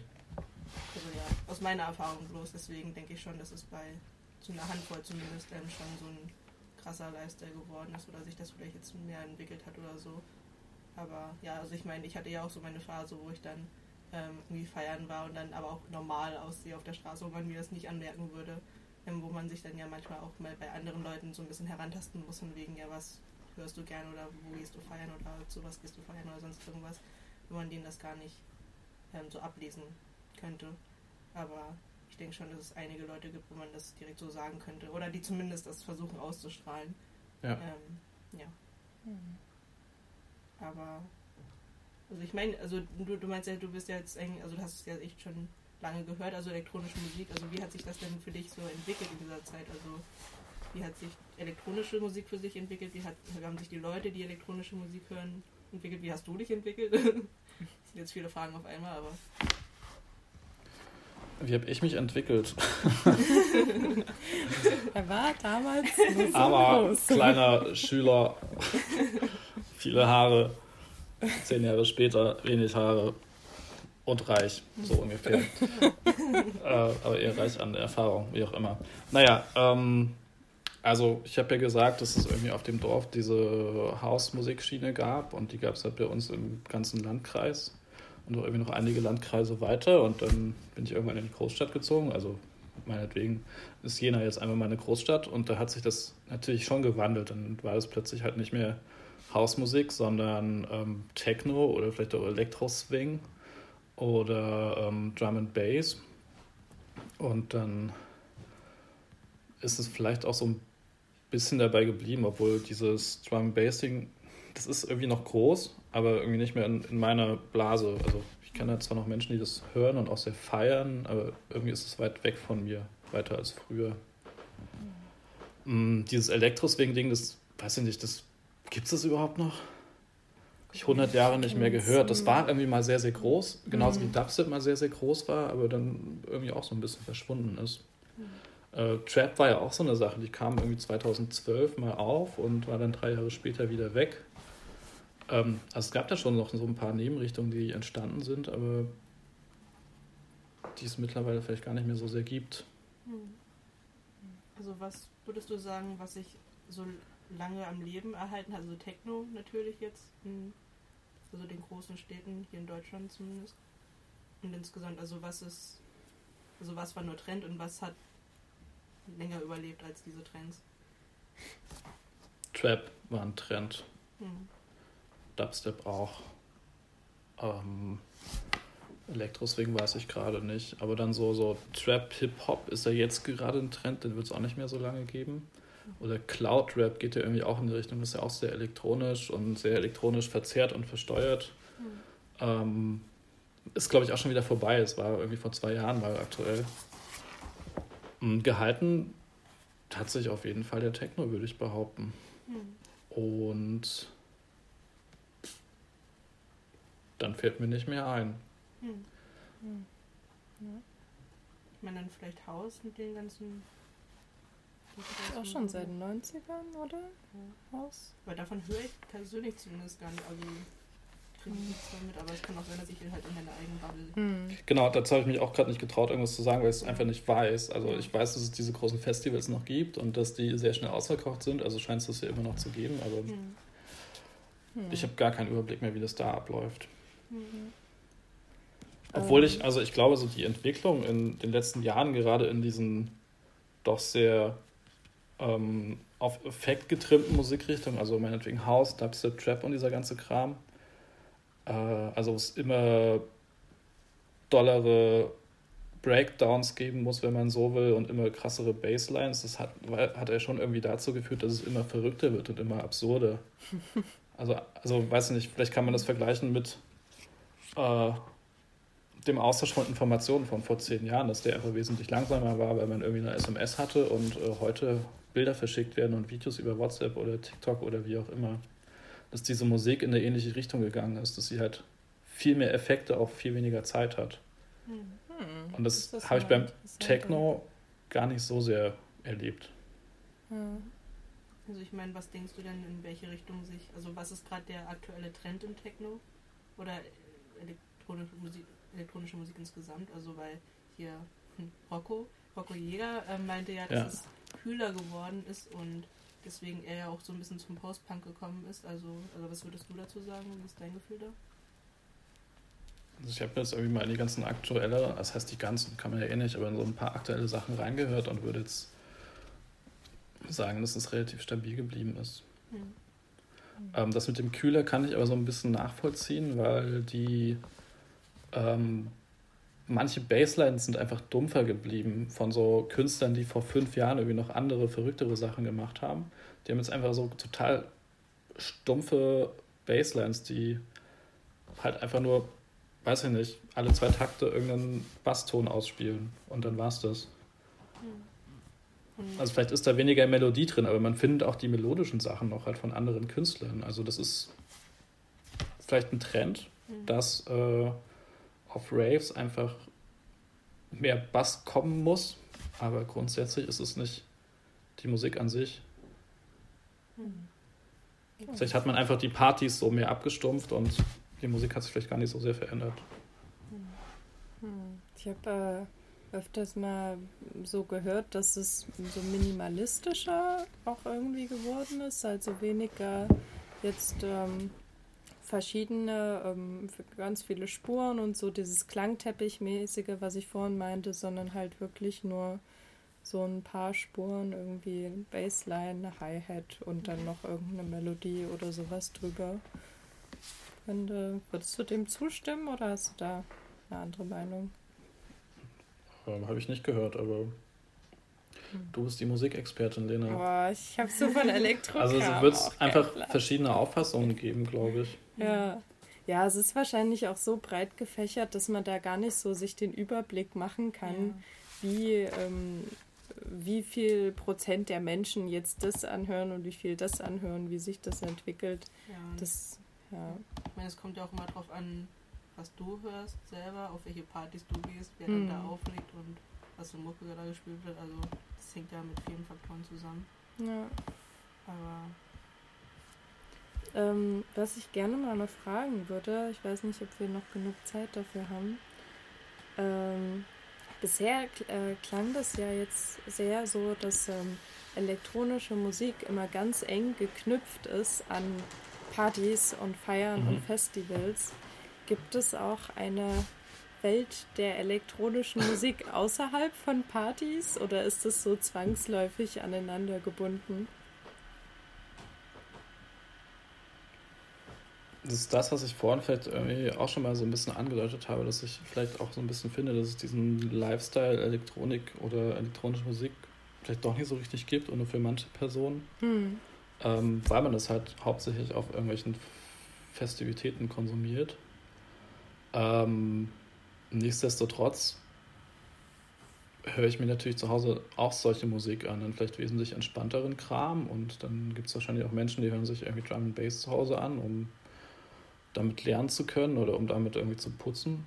also ja, aus meiner Erfahrung bloß, deswegen denke ich schon, dass es bei zu einer Handvoll zumindest ähm, schon so ein krasser Lifestyle geworden ist oder sich das vielleicht jetzt mehr entwickelt hat oder so. Aber ja, also ich meine, ich hatte ja auch so meine Phase, wo ich dann ähm, irgendwie feiern war und dann aber auch normal aussehe auf der Straße, wo man mir das nicht anmerken würde. Ähm, wo man sich dann ja manchmal auch mal bei anderen Leuten so ein bisschen herantasten muss, von wegen, ja, was hörst du gern oder wo gehst du feiern oder zu was gehst du feiern oder sonst irgendwas, wenn man denen das gar nicht ähm, so ablesen könnte. Aber ich denke schon, dass es einige Leute gibt, wo man das direkt so sagen könnte. Oder die zumindest das versuchen auszustrahlen. Ja. Ähm, ja. Aber, also ich meine, also du, du meinst ja, du bist ja jetzt, eng, also du hast es ja echt schon lange gehört, also elektronische Musik. Also wie hat sich das denn für dich so entwickelt in dieser Zeit? Also wie hat sich elektronische Musik für sich entwickelt? Wie, hat, wie haben sich die Leute, die elektronische Musik hören, entwickelt? Wie hast du dich entwickelt? das sind jetzt viele Fragen auf einmal, aber Wie habe ich mich entwickelt? Er war damals nur so Aber groß. kleiner Schüler, viele Haare, zehn Jahre später wenig Haare und reich, so ungefähr. äh, aber eher reich an Erfahrung, wie auch immer. Naja, ähm, also ich habe ja gesagt, dass es irgendwie auf dem Dorf diese Hausmusikschiene gab und die gab es halt bei uns im ganzen Landkreis und auch irgendwie noch einige Landkreise weiter und dann bin ich irgendwann in die Großstadt gezogen, also meinetwegen ist Jena jetzt einfach mal eine Großstadt und da hat sich das natürlich schon gewandelt. Dann war es plötzlich halt nicht mehr Hausmusik, sondern ähm, Techno oder vielleicht auch Elektro-Swing oder ähm, Drum and Bass. Und dann ist es vielleicht auch so ein bisschen dabei geblieben, obwohl dieses Drum and Bass Ding, das ist irgendwie noch groß, aber irgendwie nicht mehr in, in meiner Blase. Also ich kenne da zwar noch Menschen, die das hören und auch sehr feiern, aber irgendwie ist es weit weg von mir, weiter als früher. Mm, dieses Elektro-Swing-Ding, das weiß ich nicht, das gibt es das überhaupt noch? Ich 100 Jahre nicht mehr gehört. Das war irgendwie mal sehr, sehr groß, genauso wie Dubstep mal sehr, sehr groß war, aber dann irgendwie auch so ein bisschen verschwunden ist. Äh, Trap war ja auch so eine Sache, die kam irgendwie 2012 mal auf und war dann drei Jahre später wieder weg. Ähm, also es gab da schon noch so ein paar Nebenrichtungen, die entstanden sind, aber die es mittlerweile vielleicht gar nicht mehr so sehr gibt. Hm. Also was würdest du sagen, was sich so lange am Leben erhalten hat? Also Techno natürlich jetzt, in, also den großen Städten, hier in Deutschland zumindest. Und insgesamt, also was ist, also was war nur Trend und was hat länger überlebt als diese Trends? Trap war ein Trend, Hm. Dubstep auch. Ähm, Elektroswing weiß ich gerade nicht, aber dann so, so Trap, Hip-Hop ist ja jetzt gerade ein Trend, den wird es auch nicht mehr so lange geben. Oder Cloud-Rap geht ja irgendwie auch in die Richtung, das ist ja auch sehr elektronisch und sehr elektronisch verzerrt und versteuert. Ähm, ist, glaube ich, auch schon wieder vorbei. Es war irgendwie vor zwei Jahren mal aktuell. Mm, Gehalten hat sich auf jeden Fall der Techno, würde ich behaupten. Hm. Und dann fällt mir nicht mehr ein. Hm. Hm. Ich meine dann vielleicht Haus mit den ganzen. Ist auch schon seit den 90ern, oder? Haus? Weil davon höre ich persönlich zumindest gar nicht. Also kriege ich nichts damit, aber es kann auch sein, dass ich halt in meiner eigenen Bubble. Hm. Genau, dazu habe ich mich auch gerade nicht getraut, irgendwas zu sagen, weil ich es einfach nicht weiß. Also ich weiß, dass es diese großen Festivals noch gibt und dass die sehr schnell ausverkauft sind. Also scheint es das ja immer noch zu geben, aber Hm. Hm. ich habe gar keinen Überblick mehr, wie das da abläuft. Obwohl ich, also ich glaube, so die Entwicklung in den letzten Jahren, gerade in diesen doch sehr ähm, auf Effekt getrimmten Musikrichtungen, also meinetwegen House, Dubstep, Trap und dieser ganze Kram, äh, also es immer dollere Breakdowns geben muss, wenn man so will, und immer krassere Basslines, das hat, hat ja schon irgendwie dazu geführt, dass es immer verrückter wird und immer absurder. Also, also weiß ich nicht, vielleicht kann man das vergleichen mit äh, dem Austausch von Informationen von vor zehn Jahren, dass der einfach wesentlich langsamer war, weil man irgendwie eine SMS hatte und äh, heute Bilder verschickt werden und Videos über WhatsApp oder TikTok oder wie auch immer. Dass diese Musik in eine ähnliche Richtung gegangen ist, dass sie halt viel mehr Effekte auf viel weniger Zeit hat. Hm. Hm. Und das, ist habe ich beim. Techno gar nicht so sehr erlebt. Also ich meine, was denkst du denn, in welche Richtung sich, also was ist gerade der aktuelle Trend im Techno? Oder elektronische Musik, elektronische Musik insgesamt? Also weil hier hm, Rocco, Rocco Jäger äh, meinte ja, dass Ja. es kühler geworden ist und deswegen er ja auch so ein bisschen zum Post-Punk gekommen ist. Also, also was würdest du dazu sagen? Wie ist dein Gefühl da? Also ich habe jetzt irgendwie mal in die ganzen aktuelle, das heißt die ganzen, kann man ja eh nicht, aber in so ein paar aktuelle Sachen reingehört und würde jetzt sagen, dass es relativ stabil geblieben ist. Hm. Ähm, das mit dem Kühler kann ich aber so ein bisschen nachvollziehen, weil die ähm, manche Basslines sind einfach dumpfer geblieben von so Künstlern, die vor fünf Jahren irgendwie noch andere, verrücktere Sachen gemacht haben. Die haben jetzt einfach so total stumpfe Basslines, die halt einfach nur, weiß ich nicht, alle zwei Takte irgendeinen Basston ausspielen und dann war's das. Also vielleicht ist da weniger Melodie drin, aber man findet auch die melodischen Sachen noch halt von anderen Künstlern. Also das ist vielleicht ein Trend, Mhm. dass äh, auf Raves einfach mehr Bass kommen muss, aber grundsätzlich ist es nicht die Musik an sich. Mhm. Vielleicht hat man einfach die Partys so mehr abgestumpft und die Musik hat sich vielleicht gar nicht so sehr verändert. Hm. Ich habe äh, öfters mal so gehört, dass es so minimalistischer auch irgendwie geworden ist, also weniger jetzt ähm, verschiedene, ähm, ganz viele Spuren und so dieses Klangteppichmäßige, was ich vorhin meinte, sondern halt wirklich nur so ein paar Spuren, irgendwie Bassline, eine Hi-Hat und dann noch irgendeine Melodie oder sowas drüber. Könnte, würdest du dem zustimmen oder hast du da eine andere Meinung? Ähm, Habe ich nicht gehört, aber du bist die Musikexpertin, Lena. Boah, ich habe so von Elektro. Also es wird einfach verschiedene Auffassungen geben, glaube ich. Ja. ja, es ist wahrscheinlich auch so breit gefächert, dass man da gar nicht so sich den Überblick machen kann, wie, ähm, wie viel Prozent der Menschen jetzt das anhören und wie viel das anhören, wie sich das entwickelt. Ja, Das, ja. ich meine, es kommt ja auch immer drauf an, was du hörst selber, auf welche Partys du gehst, wer Mhm. dann da auflegt und was für Mucke da gespielt wird. Also das hängt ja mit vielen Faktoren zusammen. ja. Aber Ähm, was ich gerne mal noch fragen würde, ich weiß nicht, ob wir noch genug Zeit dafür haben. Ähm, bisher äh, klang das ja jetzt sehr so, dass ähm, elektronische Musik immer ganz eng geknüpft ist an Partys und Feiern Mhm. und Festivals. Gibt es auch eine Welt der elektronischen Musik außerhalb von Partys oder ist es so zwangsläufig aneinander gebunden? Das ist das, was ich vorhin vielleicht irgendwie auch schon mal so ein bisschen angedeutet habe, dass ich vielleicht auch so ein bisschen finde, dass es diesen Lifestyle Elektronik oder elektronische Musik vielleicht doch nicht so richtig gibt und nur für manche Personen, Hm. ähm, weil man das halt hauptsächlich auf irgendwelchen Festivitäten konsumiert. Ähm, nichtsdestotrotz höre ich mir natürlich zu Hause auch solche Musik an, dann vielleicht wesentlich entspannteren Kram und dann gibt es wahrscheinlich auch Menschen, die hören sich irgendwie Drum and Bass zu Hause an, um damit lernen zu können oder um damit irgendwie zu putzen.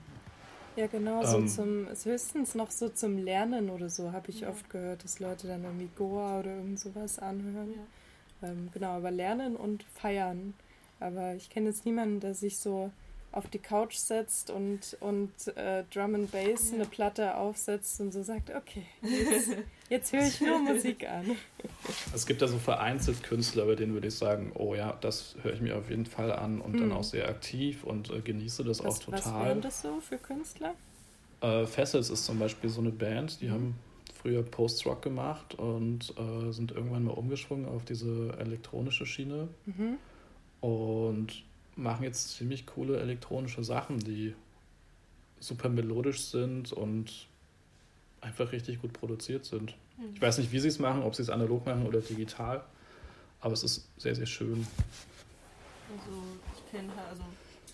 Ja, genau, so Ähm. zum, ist höchstens noch so zum Lernen oder so, habe ich Ja. oft gehört, dass Leute dann irgendwie Goa oder irgend sowas anhören. ja. Ähm, genau, aber Lernen und Feiern. Aber ich kenne jetzt niemanden, der sich so auf die Couch setzt und, und äh, Drum and Bass Ja. eine Platte aufsetzt und so sagt, okay, jetzt, jetzt höre ich nur Musik an. Es gibt ja so vereinzelt Künstler, bei denen würde ich sagen, oh ja, das höre ich mir auf jeden Fall an und dann Hm. auch sehr aktiv und äh, genieße das auch Was, was total. wären das so für Künstler? Äh, Fessels ist zum Beispiel so eine Band, die Mhm. haben früher Post-Rock gemacht und äh, sind irgendwann mal umgeschwungen auf diese elektronische Schiene Mhm. und machen jetzt ziemlich coole elektronische Sachen, die super melodisch sind und einfach richtig gut produziert sind. Mhm. Ich weiß nicht, wie sie es machen, ob sie es analog machen oder digital, aber es ist sehr, sehr schön. Also ich kenne halt, also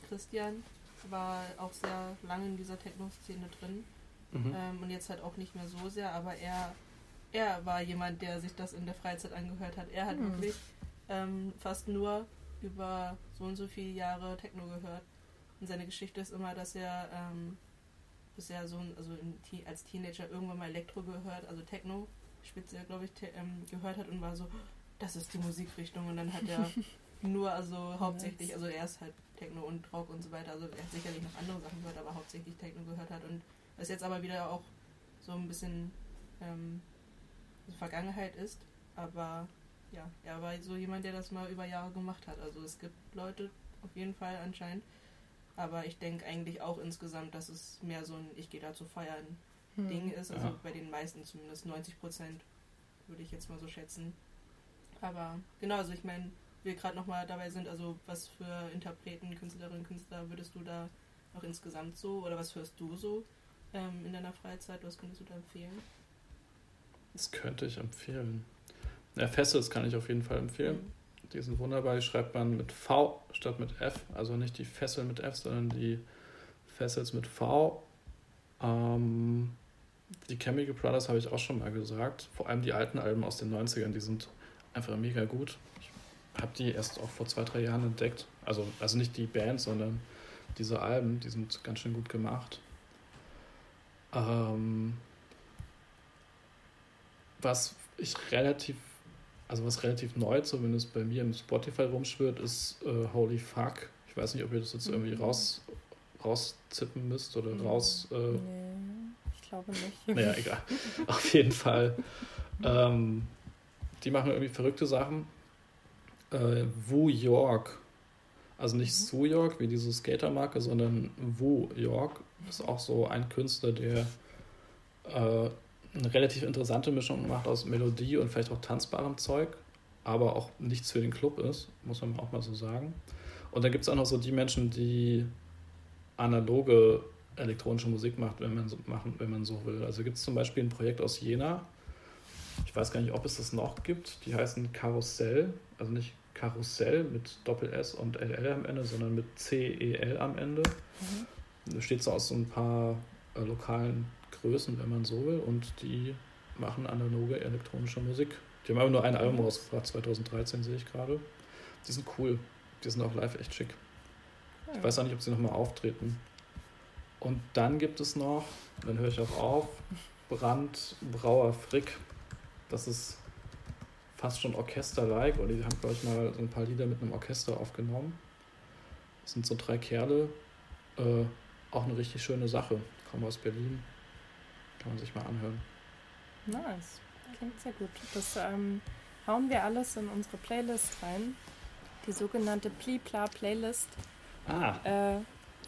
Christian war auch sehr lange in dieser Techno-Szene drin Mhm. ähm, und jetzt halt auch nicht mehr so sehr, aber er, er war jemand, der sich das in der Freizeit angehört hat. Er hat Hm. wirklich ähm, fast nur über so und so viele Jahre Techno gehört. Und seine Geschichte ist immer, dass er ähm, bisher so ein, also in, als Teenager irgendwann mal Elektro gehört, also Techno speziell, glaube ich, ähm, gehört hat und war so, das ist die Musikrichtung. Und dann hat er nur, also hauptsächlich, also er ist halt Techno und Rock und so weiter, also er hat sicherlich noch andere Sachen gehört, aber hauptsächlich Techno gehört hat und das jetzt aber wieder auch so ein bisschen ähm, Vergangenheit ist, aber ja, er war so jemand, der das mal über Jahre gemacht hat. Also es gibt Leute auf jeden Fall anscheinend, aber ich denke eigentlich auch insgesamt, dass es mehr so ein Ich gehe da zu feiern Hm. Ding ist, also Ja. bei den meisten zumindest 90 Prozent würde ich jetzt mal so schätzen. Aber genau, also ich meine, wir gerade nochmal dabei sind, also was für Interpreten, Künstlerinnen, Künstler würdest du da noch insgesamt so oder was hörst du so ähm, in deiner Freizeit? Was könntest du da empfehlen? Das könnte ich empfehlen. Ja, Fessels kann ich auf jeden Fall empfehlen. Die sind wunderbar. Die schreibt man mit V statt mit F. Also nicht die Fessel mit F, sondern die Fessels mit V. Ähm, die Chemical Brothers habe ich auch schon mal gesagt. Vor allem die alten Alben aus den 90ern, die sind einfach mega gut. Ich habe die erst auch vor zwei, drei Jahren entdeckt. Also, also nicht die Band, sondern diese Alben, die sind ganz schön gut gemacht. Ähm, was ich relativ, also was relativ neu zumindest bei mir im Spotify rumschwirrt, ist äh, Holy Fuck. Ich weiß nicht, ob ihr das jetzt irgendwie Mhm. raus, rauszippen müsst oder Mhm. raus. Äh, Nee, ich glaube nicht. naja, egal. Auf jeden Fall. Ähm, die machen irgendwie verrückte Sachen. Äh, Wu York. Also nicht Mhm. Su York wie diese Skatermarke, sondern Wu York ist auch so ein Künstler, der äh, eine relativ interessante Mischung macht aus Melodie und vielleicht auch tanzbarem Zeug, aber auch nichts für den Club ist, muss man auch mal so sagen. Und dann gibt es auch noch so die Menschen, die analoge elektronische Musik macht, wenn man so, machen, wenn man so will. Also gibt es zum Beispiel ein Projekt aus Jena. Ich weiß gar nicht, ob es das noch gibt. Die heißen Karussell, also nicht Karussell mit Doppel S und LL am Ende, sondern mit C-E-L am Ende. Mhm. Das steht so aus so ein paar äh, lokalen Größen, wenn man so will, und die machen analoge elektronische Musik. Die haben aber nur ein Album rausgebracht, 2013 sehe ich gerade. Die sind cool. Die sind auch live echt schick. Ich weiß auch nicht, ob sie nochmal auftreten. Und dann gibt es noch, dann höre ich auch auf, Brand Brauer Frick. Das ist fast schon Orchester-like. Und die haben, glaube ich, mal so ein paar Lieder mit einem Orchester aufgenommen. Das sind so drei Kerle. Äh, auch eine richtig schöne Sache. Kommen aus Berlin. Kann man sich mal anhören. Nice. Klingt sehr gut. Das ähm, hauen wir alles in unsere Playlist rein. Die sogenannte Pli-Pla Playlist. Ah, Äh,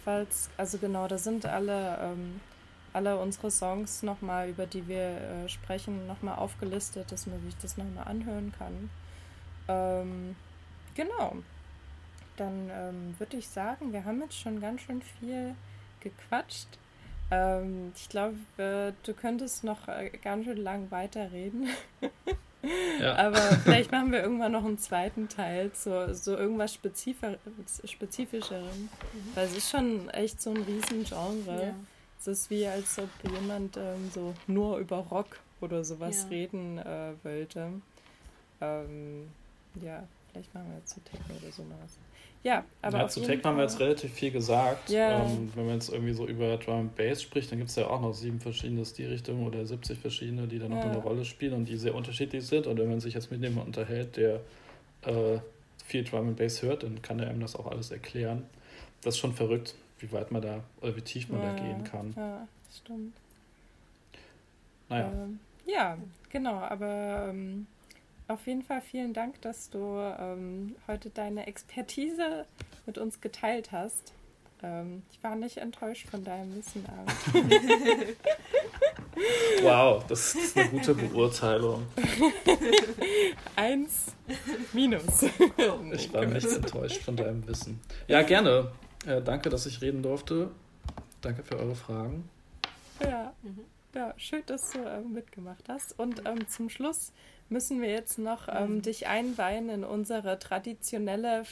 falls, also genau, da sind alle, ähm, alle unsere Songs nochmal, über die wir äh, sprechen, nochmal aufgelistet, dass man sich das nochmal anhören kann. Ähm, genau. Dann ähm, würde ich sagen, wir haben jetzt schon ganz schön viel gequatscht. Ähm, ich glaube, äh, du könntest noch äh, ganz schön lang weiterreden. ja. Aber vielleicht machen wir irgendwann noch einen zweiten Teil zu so irgendwas Spezifi Spezifischerem. Weil es ist schon echt so ein Riesengenre. Ja. Es ist wie, als ob jemand ähm, so nur über Rock oder sowas Ja. reden äh, wollte. Ähm, ja, vielleicht machen wir zu Techno oder so mal was. Ja, aber ja, zu Techno haben wir jetzt relativ viel gesagt. Ja. Ähm, wenn man jetzt irgendwie so über Drum and Bass spricht, dann gibt es ja auch noch sieben verschiedene Stilrichtungen oder 70 verschiedene, die dann noch Ja. eine Rolle spielen und die sehr unterschiedlich sind. Und wenn man sich jetzt mit jemandem unterhält, der äh, viel Drum and Bass hört, dann kann er einem das auch alles erklären. Das ist schon verrückt, wie weit man da oder wie tief man ja, da gehen kann. Ja, stimmt. Naja, Ähm, ja, genau, aber ähm, auf jeden Fall vielen Dank, dass du ähm, heute deine Expertise mit uns geteilt hast. Ähm, ich war nicht enttäuscht von deinem Wissen, wow, das ist eine gute Beurteilung. Eins minus. Ich war nicht enttäuscht von deinem Wissen. Ja, gerne. Äh, danke, dass ich reden durfte. Danke für eure Fragen. Ja, ja, schön, dass du ähm, mitgemacht hast. Und ähm, zum Schluss müssen wir jetzt noch ähm, Mhm. dich einweihen in unsere traditionelle,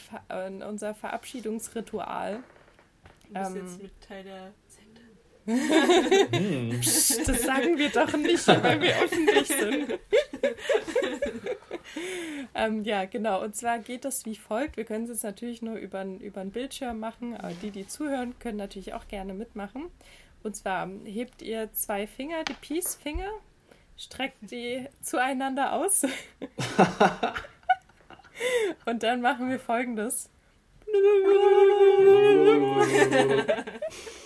in unser Verabschiedungsritual. Du bist Ähm. jetzt mit Teil der Sekte. Hm. Psst, das sagen wir doch nicht, weil wir öffentlich sind. ähm, ja, genau. Und zwar geht das wie folgt. Wir können es jetzt natürlich nur über einen Bildschirm machen, aber die, die zuhören, können natürlich auch gerne mitmachen. Und zwar hebt ihr zwei Finger, die Peace-Finger, streckt die zueinander aus. Und dann machen wir folgendes.